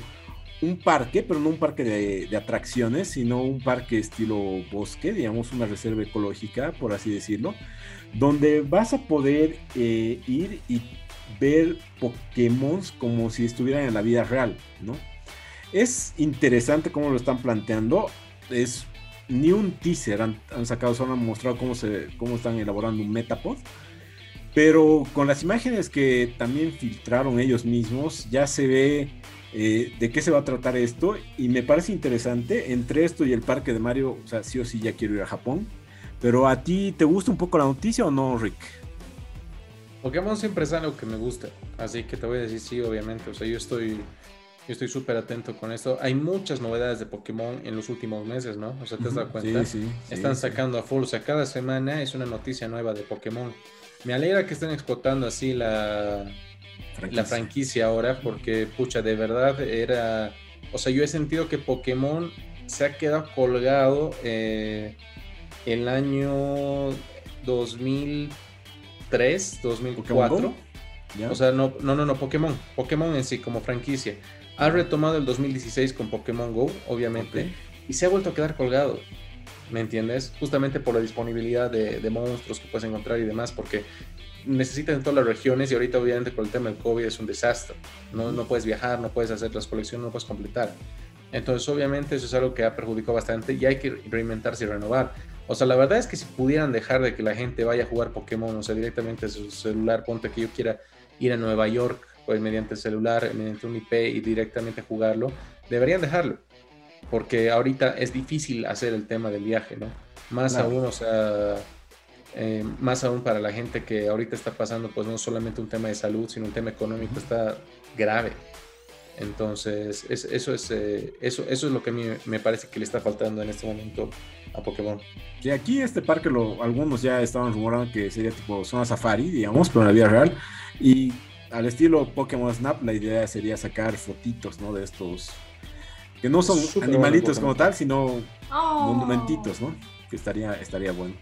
un parque, pero no un parque de, atracciones, sino un parque estilo bosque, digamos una reserva ecológica, por así decirlo, donde vas a poder eh, ir y ver Pokémon como si estuvieran en la vida real, ¿no? Es interesante cómo lo están planteando. Es ni un teaser han, sacado, solo han mostrado cómo, se, cómo están elaborando un Metapod. Pero con las imágenes que también filtraron ellos mismos, ya se ve eh, de qué se va a tratar esto. Y me parece interesante, entre esto y el parque de Mario, o sea, sí o sí ya quiero ir a Japón. Pero a ti, ¿te gusta un poco la noticia o no, Rick? Pokémon siempre es algo que me gusta, así que te voy a decir sí, obviamente. O sea, yo estoy yo estoy súper atento con esto. Hay muchas novedades de Pokémon en los últimos meses, ¿no? O sea, ¿te has dado cuenta? Sí, sí, Están sacando a full. O sea, cada semana es una noticia nueva de Pokémon. Me alegra que estén explotando así la franquicia, la franquicia ahora, porque, pucha, de verdad era. O sea, yo he sentido que Pokémon se ha quedado colgado eh, el año 2003, 2004. O sea, no, no, no, no, Pokémon. Pokémon en sí como franquicia ha retomado el 2016 con Pokémon Go, obviamente, y se ha vuelto a quedar colgado. ¿Me entiendes? Justamente por la disponibilidad de, monstruos que puedes encontrar y demás, porque necesitan en todas las regiones y ahorita obviamente con el tema del COVID es un desastre. No, no puedes viajar, no puedes hacer las colecciones, no puedes completar. Entonces obviamente eso es algo que ha perjudicado bastante y hay que reinventarse y renovar. O sea, la verdad es que si pudieran dejar de que la gente vaya a jugar Pokémon, o sea, directamente a su celular, ponte que yo quiera ir a Nueva York pues mediante el celular, mediante un IP y directamente jugarlo, deberían dejarlo, porque ahorita es difícil hacer el tema del viaje, ¿no? Más aún, o sea, eh, más aún para la gente que ahorita está pasando, pues no solamente un tema de salud, sino un tema económico, está grave. Entonces, eso, es, eh, eso, eso es lo que a mí me parece que le está faltando en este momento a Pokémon. Y aquí este parque, lo, algunos ya estaban rumorando que sería tipo zona safari, digamos, pero en la vida real. Y al estilo Pokémon Snap, la idea sería sacar fotitos, ¿no? De estos que no son animalitos como tal, sino oh. monumentitos, ¿no? Que estaría, estaría bueno.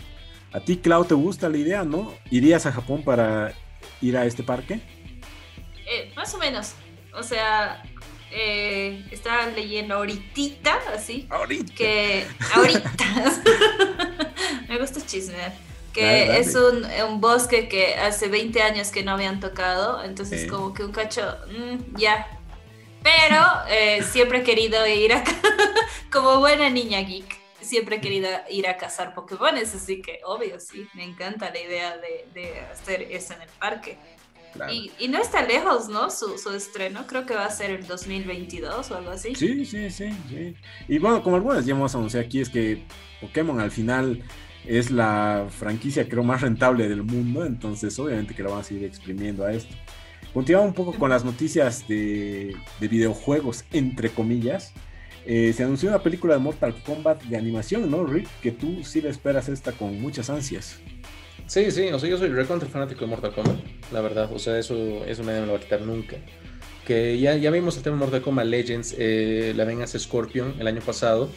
¿A ti, Clau, te gusta la idea, no? ¿Irías a Japón para ir a este parque? Eh, más o menos. O sea, eh, estaba leyendo ahorita, así. Ahorita. Que ahorita. Me gusta chismear que es un, un, bosque que hace 20 años que no habían tocado, entonces como que un cacho, mm, ya. Pero eh, siempre he querido ir a, como buena niña geek, siempre he querido ir a cazar Pokémon, así que obvio, sí, me encanta la idea de, de hacer eso en el parque. Y, y, no está lejos, ¿no? Su, su, estreno, creo que va a ser el 2022 o algo así. Sí, sí, sí, sí. Y bueno, como algunas ya hemos anunciado aquí, es que Pokémon al final es la franquicia creo más rentable del mundo, entonces obviamente que la van a seguir exprimiendo a esto. Continuamos un poco con las noticias de, videojuegos, entre comillas. Eh, se anunció una película de Mortal Kombat de animación, ¿no, Rick? Que tú sí le esperas esta con muchas ansias. Sí, sí, o sea, yo soy recontra fanático de Mortal Kombat, la verdad, o sea, eso, eso me lo va a quitar nunca que ya, ya vimos el tema de Mortal Kombat Legends, eh, la venganza Scorpion el año pasado.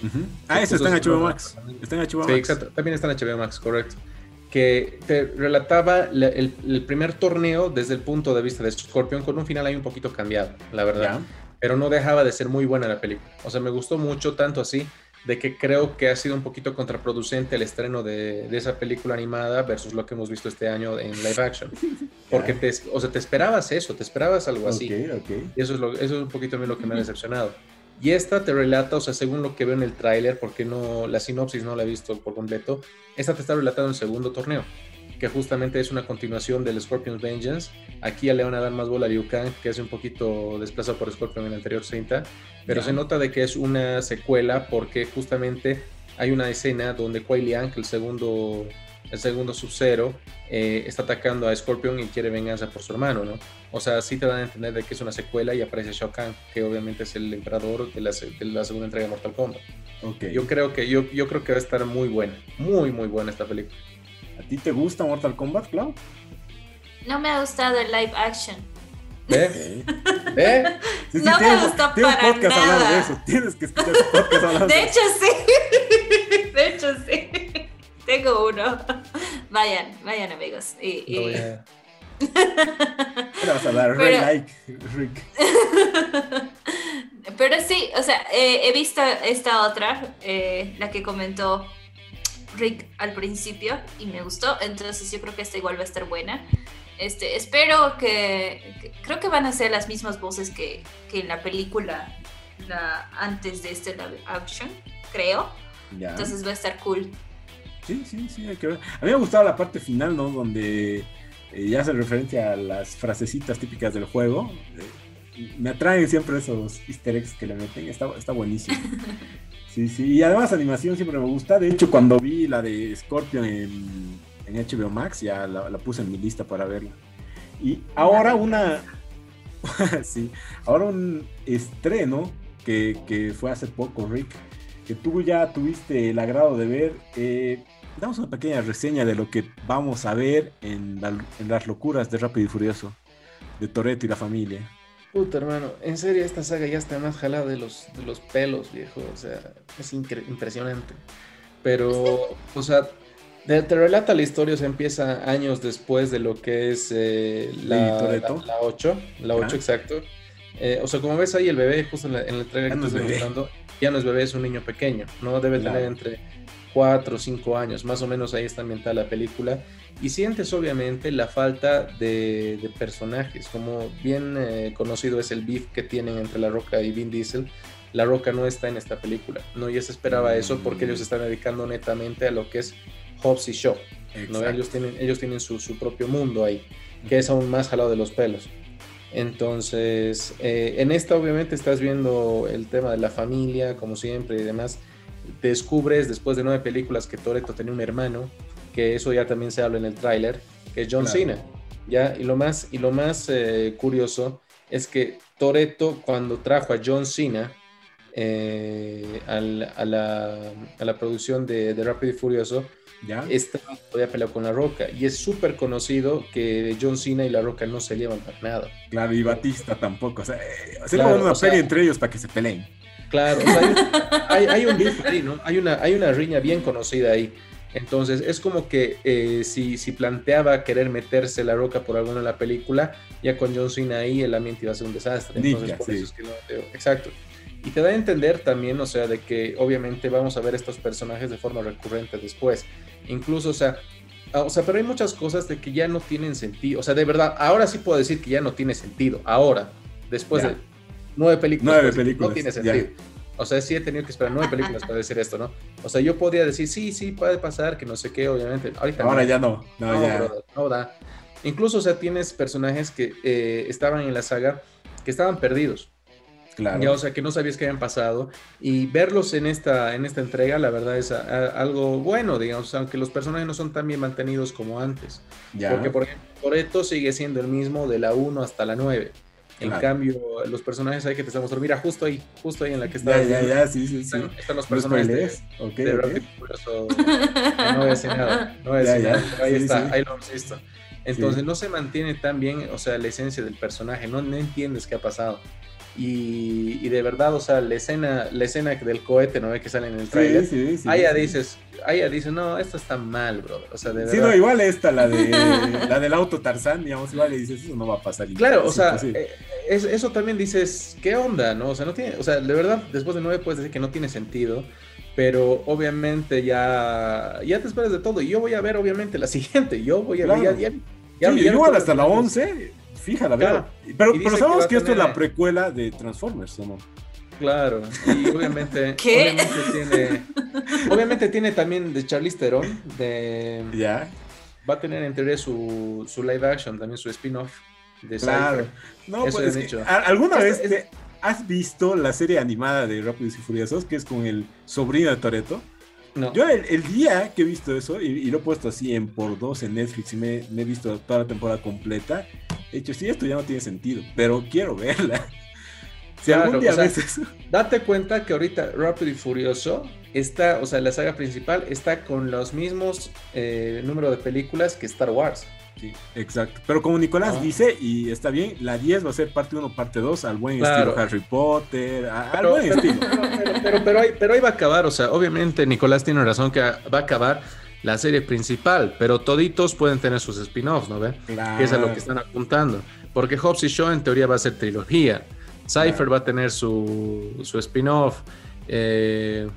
Ah, ese está en HBO Max. Está en HBO Max. Sí, exacto. También está en HBO Max, correcto. Que te relataba el, primer torneo desde el punto de vista de Scorpion con un final ahí un poquito cambiado, la verdad. Pero no dejaba de ser muy buena la película. O sea, me gustó mucho, tanto así de que creo que ha sido un poquito contraproducente el estreno de, esa película animada versus lo que hemos visto este año en live action. Porque te, o sea, te esperabas eso, te esperabas algo así. Y eso es, lo, eso es un poquito a mí lo que me ha decepcionado. Y esta te relata, o sea, según lo que veo en el tráiler, porque no, la sinopsis no la he visto por completo, esta te está relatando el segundo torneo que justamente es una continuación del Scorpion's Vengeance. Aquí ya le van a dar más bola a Liu Kang, que es un poquito desplazado por Scorpion en el anterior cinta, pero se nota de que es una secuela porque justamente hay una escena donde Kuai Liang, el segundo, el segundo Sub-Zero, eh, está atacando a Scorpion y quiere venganza por su hermano, ¿no? O sea, sí te dan a entender de que es una secuela y aparece Shao Kahn, que obviamente es el emperador de la, de la segunda entrega de Mortal Kombat. Okay. Yo creo que yo, yo creo que va a estar muy buena, muy muy buena esta película. ¿A ti te gusta Mortal Kombat, Clau? No me ha gustado el live action. ¿Ve? ¿Ve? no me gustó para un podcast nada. de eso. Tienes que escuchar un podcast hablando de hecho, sí. De hecho, sí. Tengo uno. Vayan, vayan, amigos. Y, y... No, vas a dar Pero... like, Rick. Pero sí, o sea, eh, he visto esta otra, eh, la que comentó Rick al principio y me gustó, entonces yo creo que esta igual va a estar buena. Este, espero que, creo que van a ser las mismas voces que, que en la película la, antes de este live action, creo. Entonces va a estar cool. Sí, sí, sí, hay que ver. A mí me ha gustado la parte final, ¿no? Donde eh, ya hace referencia a las frasecitas típicas del juego. Eh, me atraen siempre esos easter eggs que le meten, está, está buenísimo. Sí, sí, y además animación siempre me gusta. De hecho, cuando vi la de Scorpion en, HBO Max, ya la, puse en mi lista para verla. Y ahora una. sí, ahora un estreno que, fue hace poco, Rick, que tú ya tuviste el agrado de ver. Eh, damos una pequeña reseña de lo que vamos a ver en, en las locuras de Rápido y Furioso, de Toreto y la familia. Puta, hermano, en serio, esta saga ya está más jalada de los, de los pelos, viejo. O sea, es impresionante. Pero, o sea, te, relata la historia, o sea, empieza años después de lo que es eh, la, la, 8, la 8 exacto. Eh, o sea, como ves ahí el bebé, justo en la, en entrega que te estoy mostrando, ya no es bebé, es un niño pequeño, ¿no? Debe tener entre 4 o 5 años, más o menos ahí está ambientada la película y sientes obviamente la falta de, personajes, como bien eh, conocido es el beef que tienen entre La Roca y Vin Diesel. La Roca no está en esta película, no ya se esperaba eso porque ellos están dedicando netamente a lo que es Hobbs y Shaw. ¿no? Ellos tienen, ellos tienen su, propio mundo ahí, que es aún más jalado de los pelos. Entonces, eh, en esta obviamente estás viendo el tema de la familia, como siempre y demás. Descubres después de nueve películas que Toretto tenía un hermano, que eso ya también se habla en el tráiler, que es John Cena. ¿ya? Y lo más, y lo más eh, curioso es que Toreto cuando trajo a John Cena eh, a, la, a, la, producción de, de Rápido y Furioso, ¿Ya? estaba todavía peleado con La Roca. Y es súper conocido que John Cena y La Roca no se llevan para nada. Claro, y Batista tampoco. O sea, eh, una serie entre ellos para que se peleen. Claro, hay, hay, un ahí, ¿no? Hay una, hay una riña bien conocida ahí. Entonces es como que eh, si, si, planteaba querer meterse la roca por alguna de la película, ya con John Cena ahí el ambiente iba a ser un desastre. Entonces, por eso es que no Exacto. Y te da a entender también, o sea, de que obviamente vamos a ver estos personajes de forma recurrente después. Incluso, o sea, ah, o sea, pero hay muchas cosas de que ya no tienen sentido. O sea, de verdad, ahora sí puedo decir que ya no tiene sentido. Ahora, después de nueve películas, nueve películas. no tiene sentido. O sea, sí he tenido que esperar nueve películas para decir esto, ¿no? O sea, yo podía decir, sí, sí, puede pasar, que no sé qué, obviamente. Ahorita Ahora ya no. No, ya. no da. Incluso, o sea, tienes personajes que eh, estaban en la saga que estaban perdidos. Claro. Ya, o sea, que no sabías qué habían pasado. Y verlos en esta, en esta entrega, la verdad es algo bueno, digamos, aunque los personajes no son tan bien mantenidos como antes. Ya. Porque, por ejemplo, Toreto sigue siendo el mismo de la 1 hasta la 9. En cambio, los personajes ahí que te estamos mostrando, mira, justo ahí, justo ahí en la que está. Ya, ya, ya, sí, sí, sí. Están, los personajes de, okay, de okay. No voy a decir nada, no voy a decir nada. Ahí está, ahí lo hemos visto. Entonces no se mantiene tan bien, o sea, la esencia del personaje, no, no entiendes qué ha pasado. Y, de verdad, o sea, la escena, la escena del cohete, ¿no? Que sale en el trailer. Sí, sí, ahí ya dices, dices, no, esto está mal, bro. O sea, de verdad. Sí, no, igual esta, la de la del auto Tarzán, digamos, igual le dices, eso no va a pasar. Claro, o sea, eh, eso también dices, ¿qué onda? ¿No? O sea, no tiene, o sea, de verdad, después de nueve puedes decir que no tiene sentido. pero obviamente ya, ya te esperas de todo. Y yo voy a ver, obviamente, la siguiente. Yo voy a ver. Ya, ya, igual hasta la 11, fíjala, claro. Pero, pero sabemos que, esto es la precuela de Transformers, ¿no? Claro, y obviamente, obviamente tiene, obviamente tiene también de Charlize Theron, de, ya, va a tener en teoría su, su live action, también su spin-off de Claro, no, Eso pues, dicho. ¿alguna vez has visto la serie animada de Rápidos y Furiosos, que es con el sobrino de Toreto? No. Yo el, día que he visto eso, y, lo he puesto así en por dos en Netflix y me, he visto toda la temporada completa, he dicho, sí, esto ya no tiene sentido, pero quiero verla. Si algún día ves eso. Date cuenta que ahorita Rápido y Furioso está, o sea, la saga principal está con los mismos eh, número de películas que Star Wars. Sí, exacto. Pero como Nicolás ah. dice, y está bien, la 10 va a ser parte 1, parte 2, al buen estilo Harry Potter, al buen estilo. Pero, pero, ahí, pero ahí va a acabar, o sea, obviamente Nicolás tiene razón que va a acabar la serie principal, pero toditos pueden tener sus spin-offs, ¿no ven? Claro. Que es a lo que están apuntando. Porque Hobbs y Shaw en teoría va a ser trilogía. Cypher va a tener su, su spin-off. Eh,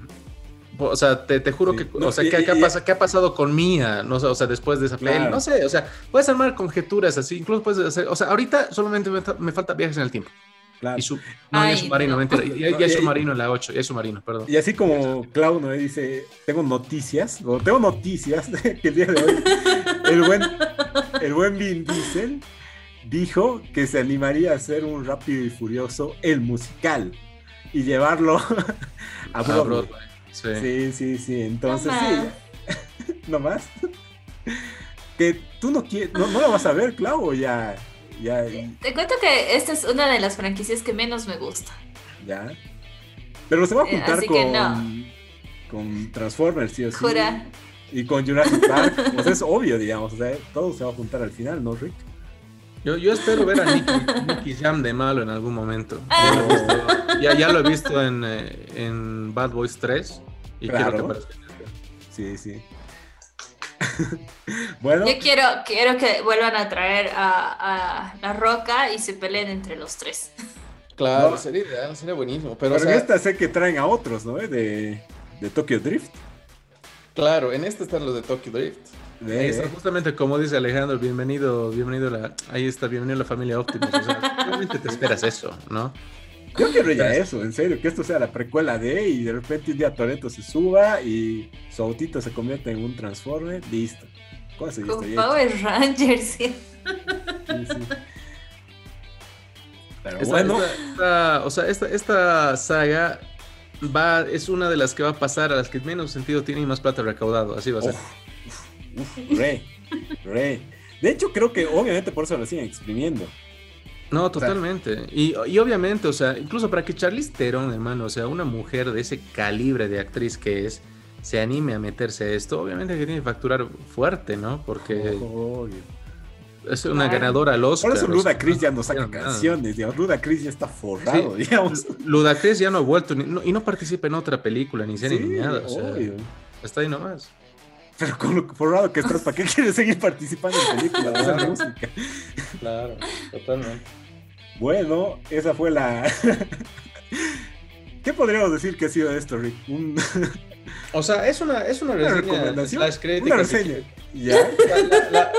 o sea, te, te juro que, o sea, ¿qué, ha pasado con Mia? No, o sea, después de esa pelea, no sé, o sea, puedes armar conjeturas así, incluso puedes hacer, o sea, ahorita solamente me, falta viajes en el tiempo. Claro. Y su, no, ya es submarino, mentira, ya, ya, es submarino en la 8, ya es submarino, perdón. Y así como Clau ¿no? dice, tengo noticias, o tengo noticias que el día de hoy, el buen, el buen Vin Diesel dijo que se animaría a hacer un rápido y furioso el musical y llevarlo a Broadway. Sí. sí, sí, Entonces, sí. ¿No más? que tú no quieres, no, no, la vas a ver, Clau, ya, ya. Te cuento que esta es una de las franquicias que menos me gusta. Ya. Pero se va a eh, juntar con, con Transformers, sí o sí. Jura. Y con Jurassic Park. pues es obvio, digamos. O sea, todo se va a juntar al final, ¿no, Rick? Yo, yo espero ver a Nicky, Jam de malo en algún momento. Ya, ya, lo he visto en, eh, en Bad Boys 3 y quiero que parezca. Sí, sí. bueno. Yo quiero, quiero que vuelvan a traer a, a, La Roca y se peleen entre los tres. Claro, sería ideal, sería buenísimo. Pero, en esta sé que traen a otros, ¿no? De, de Tokyo Drift. Claro, en esta están los de Tokyo Drift. Ahí está, justamente como dice Alejandro, bienvenido, bienvenido la, ahí está, bienvenido a la familia Optimus. O sea, realmente te esperas eso, ¿no? Yo quiero ya eso, en serio, que esto sea la precuela de y de repente un día Toreto se suba y su autito se convierte en un Transformer, listo. Con Power Rangers, sí. Pero bueno. o sea, esta, esta saga va, es una de las que va a pasar a las que menos sentido tiene y más plata recaudado, así va a ser re, re. De hecho, creo que obviamente por eso lo siguen exprimiendo. No, totalmente. y, obviamente, o sea, incluso para que Charlize Theron, hermano, o sea, una mujer de ese calibre de actriz que es, se anime a meterse a esto, obviamente que tiene que facturar fuerte, ¿no? Porque es una ganadora al Oscar. Por eso Luda Chris ya no saca canciones, digamos. Luda Chris ya está forrado, digamos. Luda Chris ya no ha vuelto y no participa en otra película, ni serie ni nada. O sea, está ahí nomás. Pero con lo forrado que estás, ¿para qué quieres seguir participando en películas de música? Claro, totalmente. Bueno, esa fue la. ¿Qué podríamos decir que ha sido esto, Rick? O sea, es una, es una, reseña. recomendación. Una reseña. Ya. La,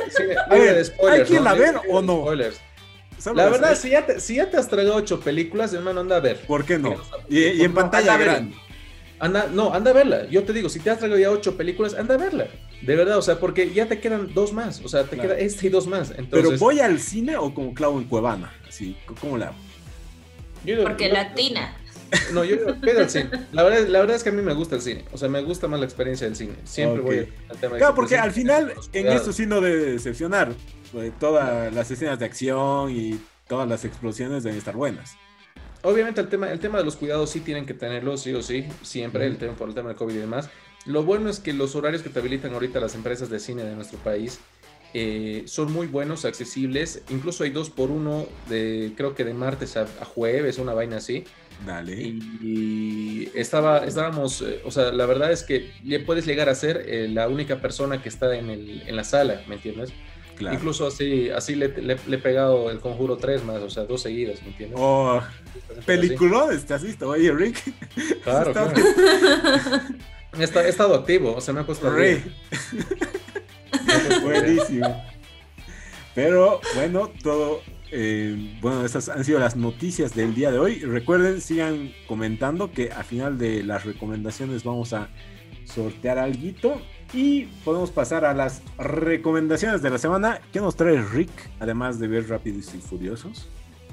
a ver, ¿hay quien la ver o no? La verdad, si ya, te, si ya te has tragado ocho películas, hermano, anda a ver. ¿Por qué no? Y, y en pantalla grande. Anda, no, anda a verla. Yo te digo, si te has traído ya ocho películas, anda a verla. De verdad, o sea, porque ya te quedan dos más. O sea, te queda esta y dos más. Entonces... Pero voy al cine o como clavo en Cuevana. Así, ¿cómo la hago? porque latina. No, yo voy al cine. La verdad, la verdad es que a mí me gusta el cine. O sea, me gusta más la experiencia del cine. Siempre voy al tema Claro, porque al final, en esto sí no debe decepcionar. Todas las escenas de acción y todas las explosiones deben estar buenas obviamente el tema, el tema de los cuidados sí tienen que tenerlo, sí o sí, siempre, el tema, por el tema del COVID y demás. Lo bueno es que los horarios que te habilitan ahorita las empresas de cine de nuestro país eh, son muy buenos, accesibles. Incluso hay dos por uno, de, creo que de martes a, jueves, una vaina así. Dale. Y, estaba, estábamos, eh, o sea, la verdad es que puedes llegar a ser eh, la única persona que está en, el, en la sala, ¿me entiendes? Incluso así, así le, he pegado el conjuro 3 más, o sea, dos seguidas, ¿me entiendes? Oh, peliculones, ¿te has visto? Oye, Rick. Claro, claro. he, estado activo, o sea, me ha costado. Buenísimo. Pero bueno, todo. Eh, bueno, estas han sido las noticias del día de hoy. Recuerden, sigan comentando que al final de las recomendaciones vamos a sortear algo y podemos pasar a las recomendaciones de la semana. ¿Qué nos trae Rick, además de ver Rápidos y Furiosos?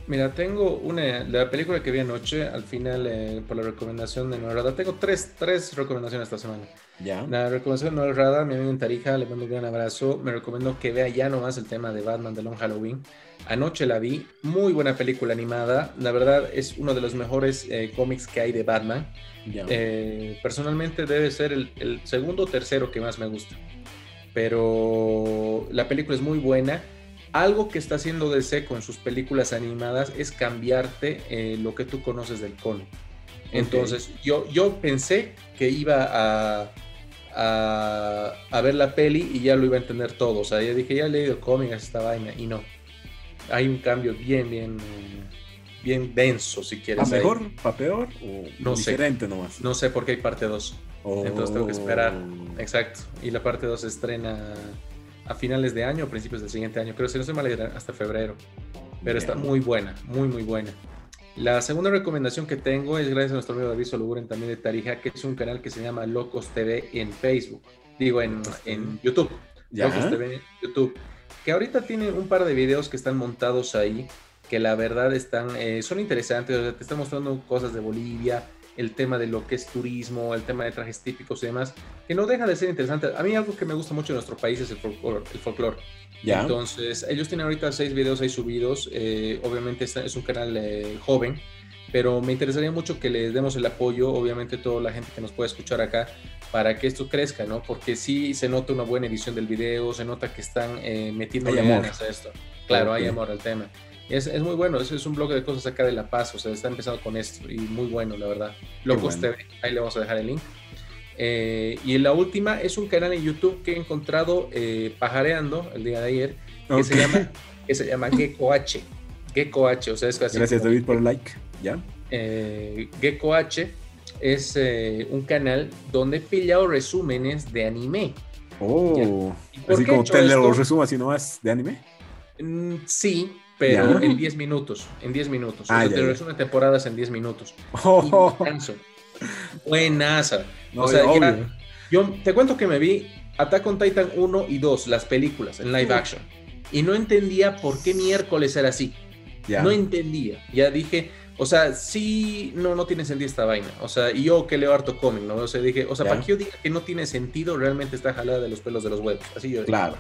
Mira, tengo una, la película que vi anoche, al final, eh, por la recomendación de Noel tengo tres, tres recomendaciones esta semana. Ya. La recomendación de Noel Rada, mi amigo en Tarija, le mando un gran abrazo. Me recomiendo que vea ya nomás el tema de Batman de Long Halloween. Anoche la vi, muy buena película animada. La verdad, es uno de los mejores eh, cómics que hay de Batman. Eh, personalmente debe ser el, el segundo o tercero que más me gusta. Pero la película es muy buena algo que está haciendo DC con sus películas animadas es cambiarte eh, lo que tú conoces del cómic. Entonces, yo, yo pensé que iba a, a, ver la peli y ya lo iba a entender todo. O sea, ya dije, ya he leído cómics esta vaina y no. Hay un cambio bien, bien, bien denso, si quieres. ¿Para mejor, para peor o no diferente nomás? No sé, porque hay parte 2. Entonces tengo que esperar. Oh. Exacto. Y la parte 2 se estrena a finales de año o principios del siguiente año. Creo que si no se mal hasta febrero. Pero está muy buena, muy, muy buena. La segunda recomendación que tengo es gracias a nuestro amigo David Soluguren también de Tarija, que es un canal que se llama Locos TV en Facebook. Digo, en, en YouTube. Locos TV en YouTube. Que ahorita tiene un par de videos que están montados ahí, que la verdad están, eh, son interesantes. te están mostrando cosas de Bolivia, el tema de lo que es turismo, el tema de trajes típicos y demás, que no deja de ser interesante. A mí algo que me gusta mucho en nuestro país es el folclore. El Entonces, ellos tienen ahorita seis videos ahí subidos. Eh, obviamente es un canal eh, joven, pero me interesaría mucho que les demos el apoyo, obviamente toda la gente que nos puede escuchar acá, para que esto crezca, ¿no? Porque sí se nota una buena edición del video, se nota que están eh, metiendo ganas a esto. Claro, hay amor al tema. Es, es, muy bueno, es, es un blog de cosas acá de La Paz, o sea, está empezando con esto y muy bueno, la verdad. Locos TV, ahí le vamos a dejar el link. Eh, y la última es un canal en YouTube que he encontrado eh, pajareando el día de ayer, que, se llama, que se llama Gecko H. Gecko H, o sea, es casi Gracias David por el like, ¿ya? Eh, Gecko H es eh, un canal donde he pillado resúmenes de anime. Oh, así como te los resumas y no más de anime. Mm, sí, pero en 10 minutos, en 10 minutos. Ah, o sea, te resumen temporadas en 10 minutos. Oh. Buenaza. o sea, yo te cuento que me vi Attack on Titan 1 y 2, las películas en live action. Y no entendía por qué miércoles era así. No entendía. Ya dije, o sea, sí, no, no tiene sentido esta vaina. O sea, y yo que leo harto cómic, ¿no? O sea, dije, o sea, para que yo diga que no tiene sentido, realmente está jalada de los pelos de los huevos. Así yo Claro.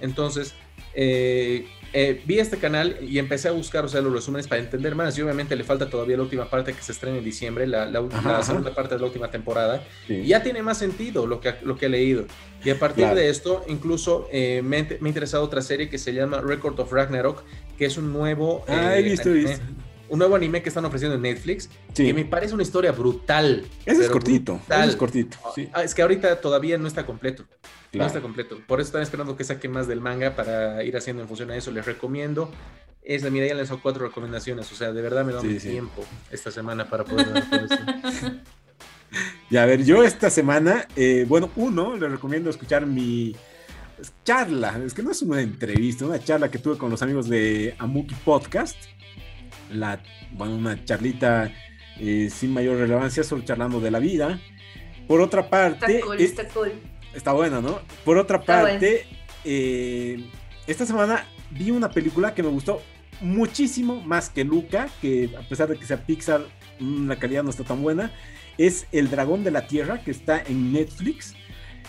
Entonces, eh, eh, vi este canal y empecé a buscar, o sea, los resúmenes para entender más. Y obviamente le falta todavía la última parte que se estrena en diciembre, la, segunda parte de la última temporada. Y ya tiene más sentido lo que, lo que he leído. Y a partir de esto, incluso eh, me, me, ha interesado otra serie que se llama Record of Ragnarok, que es un nuevo. Ah, he visto, anime, Un nuevo anime que están ofreciendo en Netflix, que me parece una historia brutal. Ese es cortito. es cortito. Ah, es que ahorita todavía no está completo. No está completo. Por eso están esperando que saque más del manga para ir haciendo en función a eso. Les recomiendo. Es mira, ya les son cuatro recomendaciones. O sea, de verdad me da un tiempo esta semana para poder. Y a ver, yo esta semana, eh, bueno, uno, les recomiendo escuchar mi charla. Es que no es una entrevista, una charla que tuve con los amigos de Amuki Podcast. La, bueno, una charlita eh, sin mayor relevancia, solo charlando de la vida. Por otra parte, está cool, está cool Está buena, ¿no? Por otra parte, eh, esta semana vi una película que me gustó muchísimo más que Luca, que a pesar de que sea Pixar, mm, la calidad no está tan buena. Es El Dragón de la Tierra, que está en Netflix.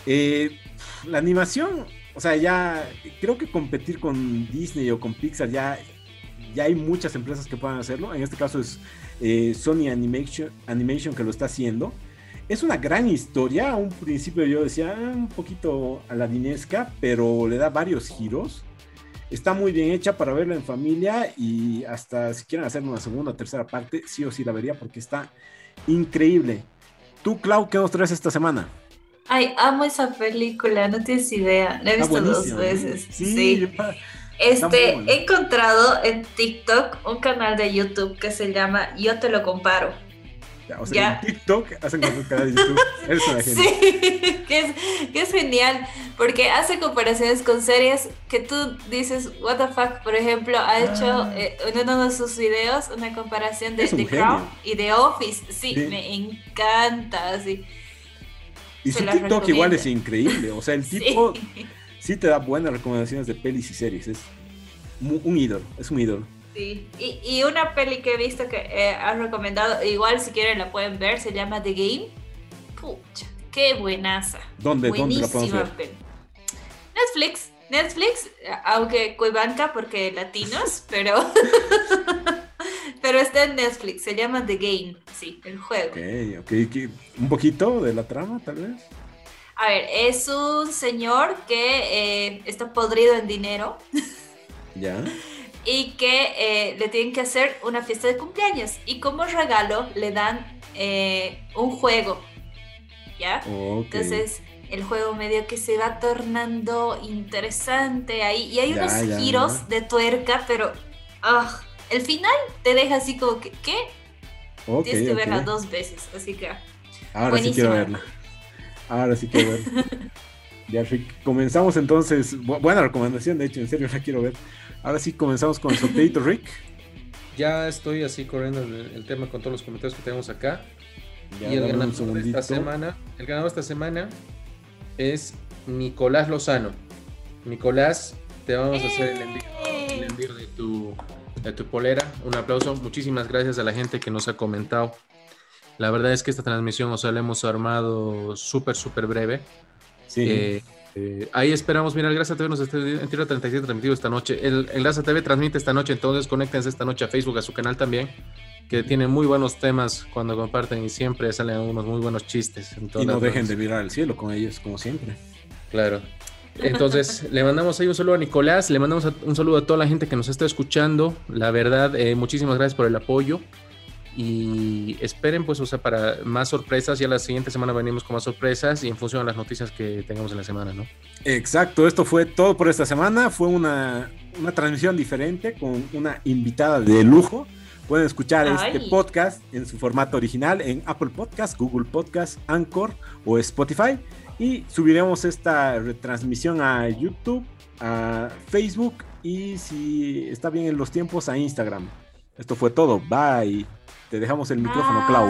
Eh, la animación, o sea, ya creo que competir con Disney o con Pixar ya, ya hay muchas empresas que puedan hacerlo. En este caso es eh, Sony Animation, Animation que lo está haciendo. Es una gran historia. A un principio yo decía ah, un poquito a la dinesca, pero le da varios giros. Está muy bien hecha para verla en familia y hasta si quieren hacer una segunda o tercera parte, sí o sí la vería porque está increíble. Tú, Clau, ¿qué nos traes esta semana? Ay, amo esa película, no tienes idea. La he visto dos veces. Sí. Este, he encontrado en TikTok un canal de YouTube que se llama Yo te lo comparo. O sea, en TikTok hacen un canal de YouTube. Sí, que es, que es genial, porque hace comparaciones con series que tú dices, what the fuck, por ejemplo, ha hecho ah. eh, en uno de sus videos una comparación de The Crown y The Office. Sí, me encanta, así. Y su TikTok igual es increíble, o sea, el tipo sí. Te da buenas recomendaciones de pelis y series, es un ídolo, es un ídolo. Sí, y, una peli que he visto que eh, has recomendado, igual si quieren la pueden ver, se llama The Game. Pucha, qué buenaza. ¿Dónde, ¿dónde la ver? Netflix, Netflix, aunque cuibanca porque latinos, pero pero está en Netflix, se llama The Game, sí, el juego. Ok, ok, un poquito de la trama tal vez. A ver, es un señor que eh, está podrido en dinero. Ya y que eh, le tienen que hacer una fiesta de cumpleaños y como regalo le dan eh, un juego, ¿ya? Entonces el juego medio que se va tornando interesante ahí y hay unos giros de tuerca, pero ah, el final te deja así como que, ¿qué? Tienes que verla dos veces, así que... Ahora sí quiero verla. Ahora sí quiero verla. ya, comenzamos entonces. buena recomendación, de hecho, en serio la quiero ver. Ahora sí comenzamos con el sorteito, Rick. Ya estoy así corriendo el, tema con todos los comentarios que tenemos acá. y el ganador de esta semana, el ganador esta semana es Nicolás Lozano. Nicolás, te vamos a hacer el envío, de, tu, de tu polera. Un aplauso. Muchísimas gracias a la gente que nos ha comentado. La verdad es que esta transmisión, o sea, la hemos armado súper, súper breve. Sí. Eh, eh, ahí esperamos, mira, el Grasa TV nos está en Tierra 37 transmitido esta noche. El, el Grasa TV transmite esta noche, entonces conéctense esta noche a Facebook, a su canal también, que tiene muy buenos temas cuando comparten y siempre salen unos muy buenos chistes. y no dejen de mirar al cielo con ellos, como siempre. Claro. Entonces, le mandamos ahí un saludo a Nicolás, le mandamos un saludo a toda la gente que nos está escuchando. La verdad, eh, muchísimas gracias por el apoyo y esperen pues o sea para más sorpresas ya la siguiente semana venimos con más sorpresas y en función de las noticias que tengamos en la semana no exacto esto fue todo por esta semana. Fue una, una transmisión diferente con una invitada de lujo. Pueden escuchar este podcast en su formato original en Apple Podcast Google Podcast Anchor o Spotify. Y subiremos esta retransmisión a YouTube a Facebook y si está bien en los tiempos a Instagram. Esto fue todo. Bye te dejamos el micrófono, Clau.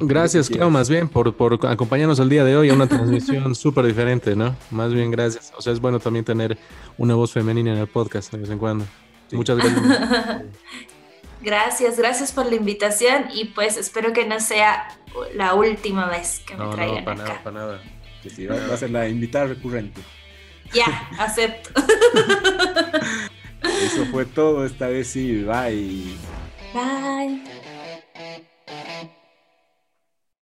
Gracias, Clau, más bien, por, acompañarnos el día de hoy a una transmisión súper diferente, ¿no? Más bien, gracias. O sea, es bueno también tener una voz femenina en el podcast de vez en cuando. Muchas gracias. gracias, gracias por la invitación y pues espero que no sea la última vez que me traigan no, para Nada, para nada. sí, va, a ser la invitada recurrente. Ya, acepto. Eso fue todo esta vez, sí, bye. Bye. Thank you.